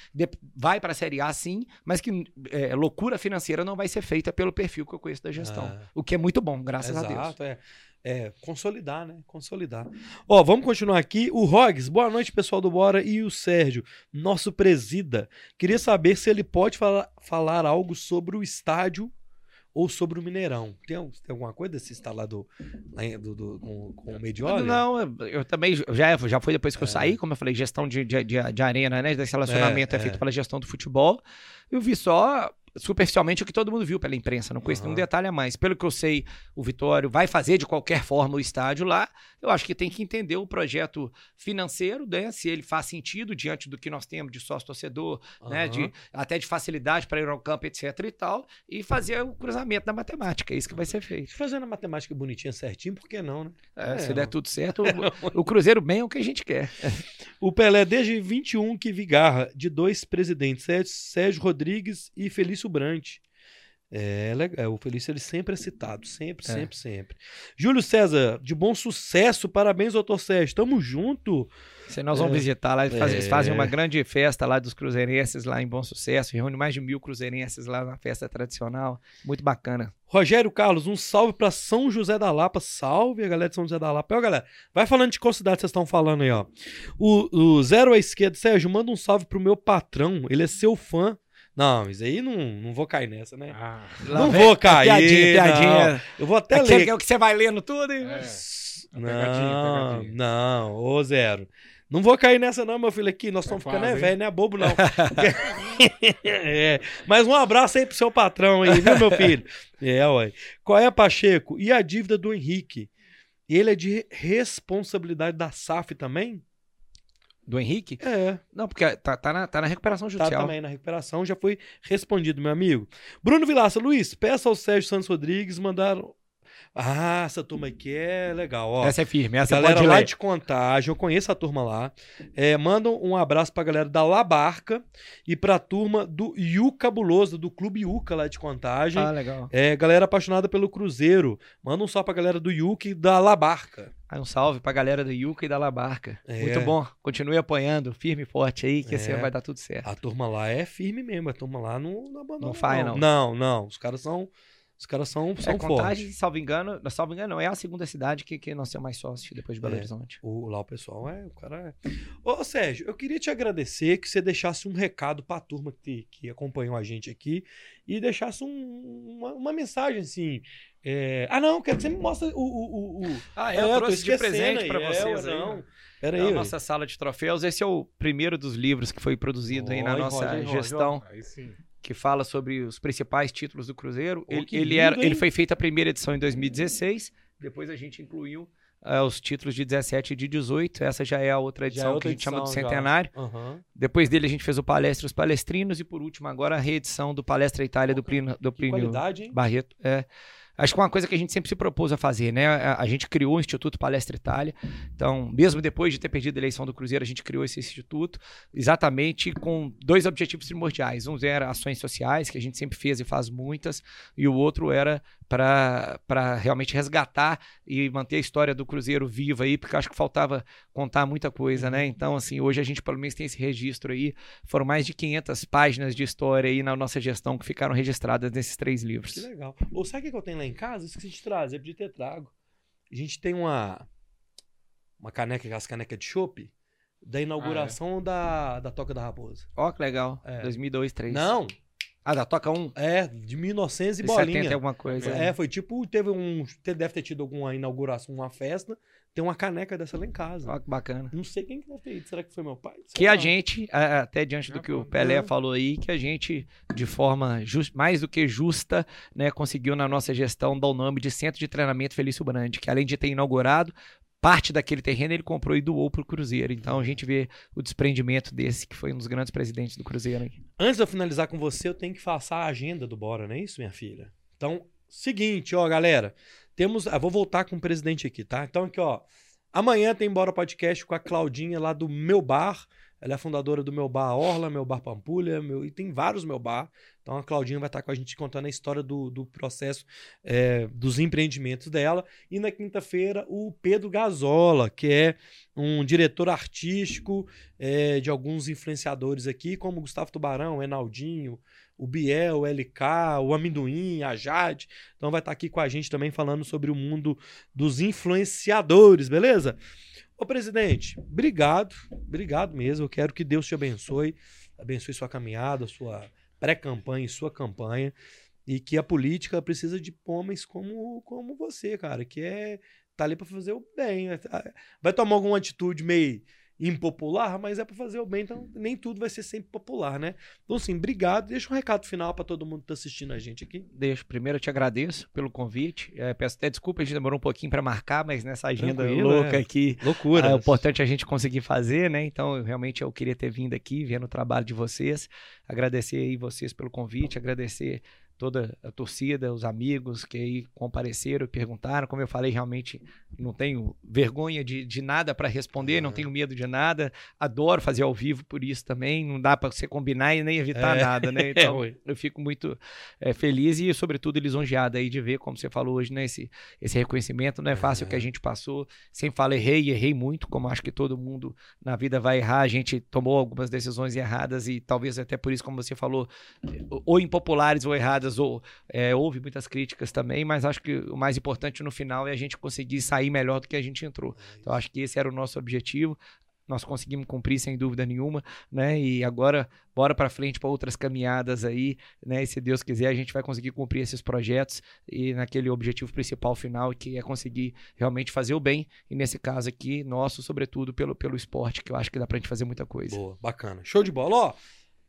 Speaker 3: vai para a Série A sim, mas que é, loucura financeira não vai ser feita pelo perfil que eu conheço da gestão.
Speaker 1: Ah.
Speaker 3: O que é muito bom, graças a Deus.
Speaker 1: Exato, é. É, consolidar, né? Consolidar. Ó, vamos continuar aqui. O Rogs, boa noite, pessoal do Bora. E o Sérgio, nosso presida. Queria saber se ele pode falar, falar algo sobre o estádio ou sobre o Mineirão. Tem, tem alguma coisa desse em- do, do- com, com o Medioli?
Speaker 3: Não, eu- eu também já, já foi depois que eu
Speaker 1: É.
Speaker 3: saí, como eu falei, gestão de, de, de, de arena, né? Desse relacionamento
Speaker 1: É,
Speaker 3: é, feito
Speaker 1: é.
Speaker 3: pela gestão do futebol. Eu vi só superficialmente o que todo mundo viu pela imprensa, não conheço
Speaker 1: Aham.
Speaker 3: nenhum detalhe a mais. Pelo que eu sei, o Vitório vai fazer de qualquer forma o estádio lá. Eu acho que tem que entender o projeto financeiro, né? Se ele faz sentido diante do que nós temos de sócio-torcedor, né?
Speaker 1: Aham.
Speaker 3: De, até de facilidade para ir ao campo, etc e tal. E fazer o cruzamento da matemática. É isso que vai ser feito.
Speaker 1: Fazendo a matemática bonitinha certinho, por que não, né?
Speaker 3: É,
Speaker 1: É,
Speaker 3: se der tudo certo, o, o Cruzeiro bem é o que a gente quer.
Speaker 1: O Pelé, desde 21, que vigarra de dois presidentes, Sérgio, Sérgio Rodrigues e Felício Brant. É legal, o Felício ele sempre é citado, sempre,
Speaker 3: É.
Speaker 1: sempre, sempre. Júlio César, de bom sucesso, parabéns, doutor Sérgio, tamo junto.
Speaker 3: Se nós vamos
Speaker 1: É.
Speaker 3: visitar lá, eles fazem, fazem
Speaker 1: É.
Speaker 3: uma grande festa lá dos cruzeirenses lá em Bom Sucesso, reúne mais de mil cruzeirenses lá na festa tradicional, muito bacana.
Speaker 1: Rogério Carlos, um salve pra São José da Lapa, salve a galera de São José da Lapa. Ó, galera, vai falando de qual cidade vocês estão falando aí, ó. O, o Zero à Esquerda, Sérgio, manda um salve pro meu patrão, ele é seu fã. Não, isso aí não, não vou cair nessa, né?
Speaker 2: Ah,
Speaker 1: não vou cair.
Speaker 3: Piadinha, piadinha.
Speaker 1: não. Eu vou até
Speaker 3: Aquele
Speaker 1: ler.
Speaker 3: que é o que você vai lendo tudo. e-
Speaker 2: É.
Speaker 1: Não,
Speaker 2: pegadinha, pegadinha.
Speaker 1: não, ô Zero. Não vou cair nessa, não, meu filho. Aqui, nós estamos ficando é
Speaker 2: quase, hein?
Speaker 1: velho, não é bobo, não. é. Mas um abraço aí pro seu patrão aí, viu, meu filho? É, ué. Qual é, Pacheco? E a dívida do Henrique? Ele é de responsabilidade da SAF também?
Speaker 3: Do Henrique?
Speaker 1: É.
Speaker 3: Não, porque tá, tá, na, tá na recuperação
Speaker 1: Tá
Speaker 3: judicial.
Speaker 1: também na recuperação, já foi respondido, meu amigo. Bruno Vilaça, Luiz, peça ao Sérgio Santos Rodrigues mandar. Ah, essa turma aqui é legal, ó.
Speaker 3: Essa é firme, essa
Speaker 1: galera
Speaker 3: pode
Speaker 1: lá
Speaker 3: ler.
Speaker 1: de Contagem, eu conheço a turma lá. É, mandam um abraço pra galera da Labarca e pra turma do Iu Cabuloso, do Clube Iuca lá de Contagem.
Speaker 3: Ah, legal.
Speaker 1: É, galera apaixonada pelo Cruzeiro. Manda um só pra galera do Iuca e da Labarca.
Speaker 3: Aí um salve pra galera do Yuca e da Labarca.
Speaker 1: É.
Speaker 3: Muito bom. Continue apoiando, firme e forte aí, que
Speaker 1: É.
Speaker 3: assim vai dar tudo certo.
Speaker 1: A turma lá é firme mesmo, a turma lá não, não abandona.
Speaker 3: Não falha, não.
Speaker 1: Não, não. Os caras são. Os caras são, são
Speaker 3: é, Contagem,
Speaker 1: fortes.
Speaker 3: salvo engano, salvo engano, não, é a segunda cidade que, que nós temos mais sócios depois de Belo
Speaker 1: É.
Speaker 3: Horizonte.
Speaker 1: O, lá o pessoal é. O cara é. Ô, Sérgio, eu queria te agradecer que você deixasse um recado pra turma que, que acompanhou a gente aqui e deixasse um- uma, uma mensagem assim. É, Ah, não, quero que você me mostre o. o, o, o...
Speaker 3: Ah,
Speaker 1: É,
Speaker 3: eu
Speaker 1: tô
Speaker 3: trouxe de presente pra
Speaker 1: é,
Speaker 3: vocês
Speaker 1: ué,
Speaker 3: aí.
Speaker 1: não. Pera
Speaker 3: É
Speaker 1: aí.
Speaker 3: a nossa sala de troféus. Esse é o primeiro dos livros que foi produzido aí na nossa
Speaker 1: Roger, Roger.
Speaker 3: gestão,
Speaker 2: aí sim.
Speaker 3: que fala sobre os principais títulos do Cruzeiro.
Speaker 1: Ô,
Speaker 3: ele, ele era, ele foi feito a primeira edição em 2016, depois a gente incluiu ah, os títulos de 17 e de 18. Essa já é a outra
Speaker 1: é
Speaker 3: edição
Speaker 1: outra
Speaker 3: que a gente chama do
Speaker 1: edição.
Speaker 3: Centenário.
Speaker 1: Aham.
Speaker 3: Depois dele a gente fez o Palestra os Palestrinos e por último agora a reedição do Palestra Itália do Plínio, do Plínio? Barreto. É. Acho que é uma coisa que a gente sempre se propôs a fazer, né? A, a gente criou o Instituto Palestra Itália. Então, mesmo depois de ter perdido a eleição do Cruzeiro, a gente criou esse instituto exatamente com dois objetivos primordiais. Um era ações sociais, que a gente sempre fez e faz muitas, e o outro era para realmente resgatar e manter a história do Cruzeiro viva aí, porque acho que faltava contar muita coisa, né? Então, assim, hoje a gente pelo menos tem esse registro aí. Foram mais de 500 páginas de história aí na nossa gestão que ficaram registradas nesses três livros.
Speaker 1: Que legal. Ou sabe o que eu tenho lá em casa? Esqueci de trazer, podia ter trago. A gente tem uma uma caneca, aquelas canecas de chopp, da inauguração da, da Toca da Raposa.
Speaker 3: Ó, que legal.
Speaker 1: É.
Speaker 3: 2002, 3.
Speaker 1: Não,
Speaker 3: Ah, da Toca 1.
Speaker 1: é, de 1900 e
Speaker 3: De
Speaker 1: bolinha.
Speaker 3: 70 e alguma coisa.
Speaker 1: É, foi tipo, teve um, te- deve ter tido alguma inauguração, uma festa, tem uma caneca dessa lá em casa.
Speaker 3: Ó, que bacana.
Speaker 1: Não sei quem que deve ter ido, será que foi meu pai? Sei
Speaker 3: Que a gente, até diante do
Speaker 2: Ah,
Speaker 3: que o. Pelé
Speaker 1: É.
Speaker 3: falou aí, que a gente, de forma jus- mais do que justa, né, conseguiu na nossa gestão dar o nome de Centro de Treinamento Felício Brandi, que além de ter inaugurado, parte daquele terreno ele comprou e doou pro Cruzeiro. Então a gente vê o desprendimento desse, que foi um dos grandes presidentes do Cruzeiro. aí.
Speaker 1: Antes de eu finalizar com você, eu tenho que passar a agenda do Bora, não é isso, minha filha? Então, seguinte, ó, galera. Temos. Ah, vou voltar com o presidente aqui, tá? Então, aqui, ó. Amanhã tem Bora Podcast com a Claudinha lá do Meu Bar. Ela é fundadora do Meu Bar Orla, Meu Bar Pampulha, meu, e tem vários Meu Bar. Então a Claudinha vai estar com a gente contando a história do, do processo é, dos empreendimentos dela. E na quinta-feira, o Pedro Gazola, que é um diretor artístico é, de alguns influenciadores aqui, como Gustavo Tubarão, Enaldinho, o Biel, o LK, o Amendoim, a Jade. Então vai estar aqui com a gente também falando sobre o mundo dos influenciadores, beleza? Ô presidente, obrigado, obrigado mesmo. Eu quero que Deus te abençoe, abençoe sua caminhada, sua pré-campanha e sua campanha. E que a política precisa de homens como, como você, cara, que é tá ali para fazer o bem. Vai tomar alguma atitude meio impopular, mas é para fazer o bem, então nem tudo vai ser sempre popular, né? Então, assim, obrigado. Deixa um recado final para todo mundo que tá assistindo a gente aqui.
Speaker 3: Deixo. Primeiro eu te agradeço pelo convite. É, peço até desculpa, a gente demorou um pouquinho para marcar, mas nessa agenda
Speaker 1: Tranquilo,
Speaker 3: louca
Speaker 1: é.
Speaker 3: aqui.
Speaker 1: Loucura.
Speaker 3: É importante a gente conseguir fazer, né? Então, eu, realmente eu queria ter vindo aqui, vendo o trabalho de vocês. Agradecer aí vocês pelo convite, agradecer toda a torcida, os amigos que aí compareceram e perguntaram. Como eu falei, realmente não tenho vergonha de, de nada para responder, não
Speaker 1: Uhum.
Speaker 3: tenho medo de nada. Adoro fazer ao vivo por isso também. Não dá para você combinar e nem evitar
Speaker 1: É.
Speaker 3: nada, né?
Speaker 1: É,
Speaker 3: Então,
Speaker 1: ué.
Speaker 3: eu fico muito eh, feliz e, sobretudo, lisonjeado aí de ver, como você falou hoje, né? Esse, esse reconhecimento. Não é fácil o que a gente passou. Sempre falo, errei e errei muito, como acho que todo mundo na vida vai errar. A gente tomou algumas decisões erradas e talvez até por isso, como você falou, ou impopulares ou erradas, ou eh, houve muitas críticas também, mas acho que o mais importante no final é a gente conseguir sair melhor do que a gente entrou. Então, acho que esse era o nosso objetivo. nós conseguimos cumprir sem dúvida nenhuma, né? E agora bora para frente para outras caminhadas aí, né? E se Deus quiser, a gente vai conseguir cumprir esses projetos e naquele objetivo principal final que é conseguir realmente fazer o bem e nesse caso aqui nosso, sobretudo pelo pelo esporte, que eu acho que dá pra gente fazer muita coisa.
Speaker 1: Boa, bacana. Show de bola, ó.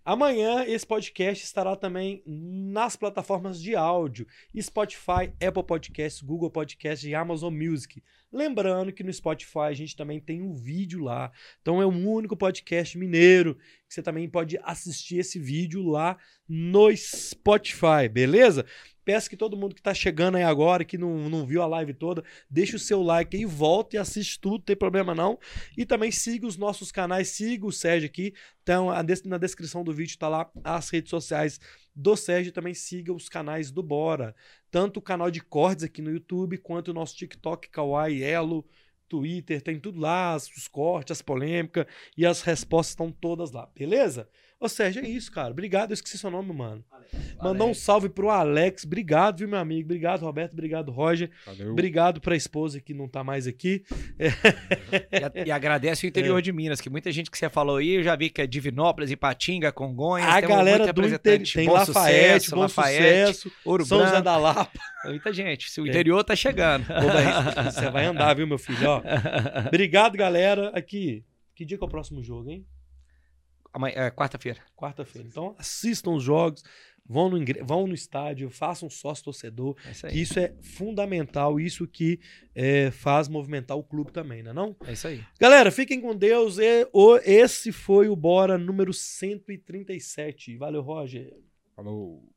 Speaker 1: Amanhã esse podcast estará também nas plataformas de áudio: Spotify, Apple Podcasts, Google Podcasts e Amazon Music. Lembrando que no Spotify a gente também tem um vídeo lá. Então é o único podcast mineiro que você também pode assistir esse vídeo lá no Spotify, beleza? Peço que todo mundo que está chegando aí agora, que não, não viu a live toda, deixe o seu like aí, volta e assiste tudo, não tem problema não. E também siga os nossos canais, siga o Sérgio aqui. Então, na descrição do vídeo tá lá as redes sociais do Sérgio. Também siga os canais do Bora. Tanto o canal de cortes aqui no YouTube, quanto o nosso TikTok, Kawaii, Elo, Twitter, tem tudo lá, os cortes, as polêmicas e as respostas estão todas lá, beleza? Ô Sérgio, é isso, cara. Obrigado, eu esqueci seu nome, mano. Mandar um salve pro Alex. Obrigado, viu, meu amigo? Obrigado, Roberto. Obrigado, Roger. Valeu. Obrigado pra esposa que não tá mais aqui.
Speaker 3: E, e agradece o interior é. de Minas, que muita gente que você falou aí, eu já vi que é Divinópolis, Ipatinga, Congonhas.
Speaker 1: A galera do interior. Tem Bom Lafayette, sucesso, Bom Lafayette, Sucesso,
Speaker 3: Ouro
Speaker 1: São José da Lapa.
Speaker 3: Muita gente. Se o interior é. tá chegando.
Speaker 1: Você vai andar, viu, meu filho? Ó. Obrigado, galera. Aqui. Que dia que é o próximo jogo, hein?
Speaker 3: É, quarta-feira.
Speaker 1: Quarta-feira. Então, assistam os jogos, vão no, vão no estádio, façam sócio torcedor. É isso, isso, é fundamental, isso que é, faz movimentar o clube também, né não?
Speaker 3: É isso aí.
Speaker 1: Galera, fiquem com Deus. E, o, esse foi o Bora número 137. Valeu, Roger.
Speaker 2: Falou.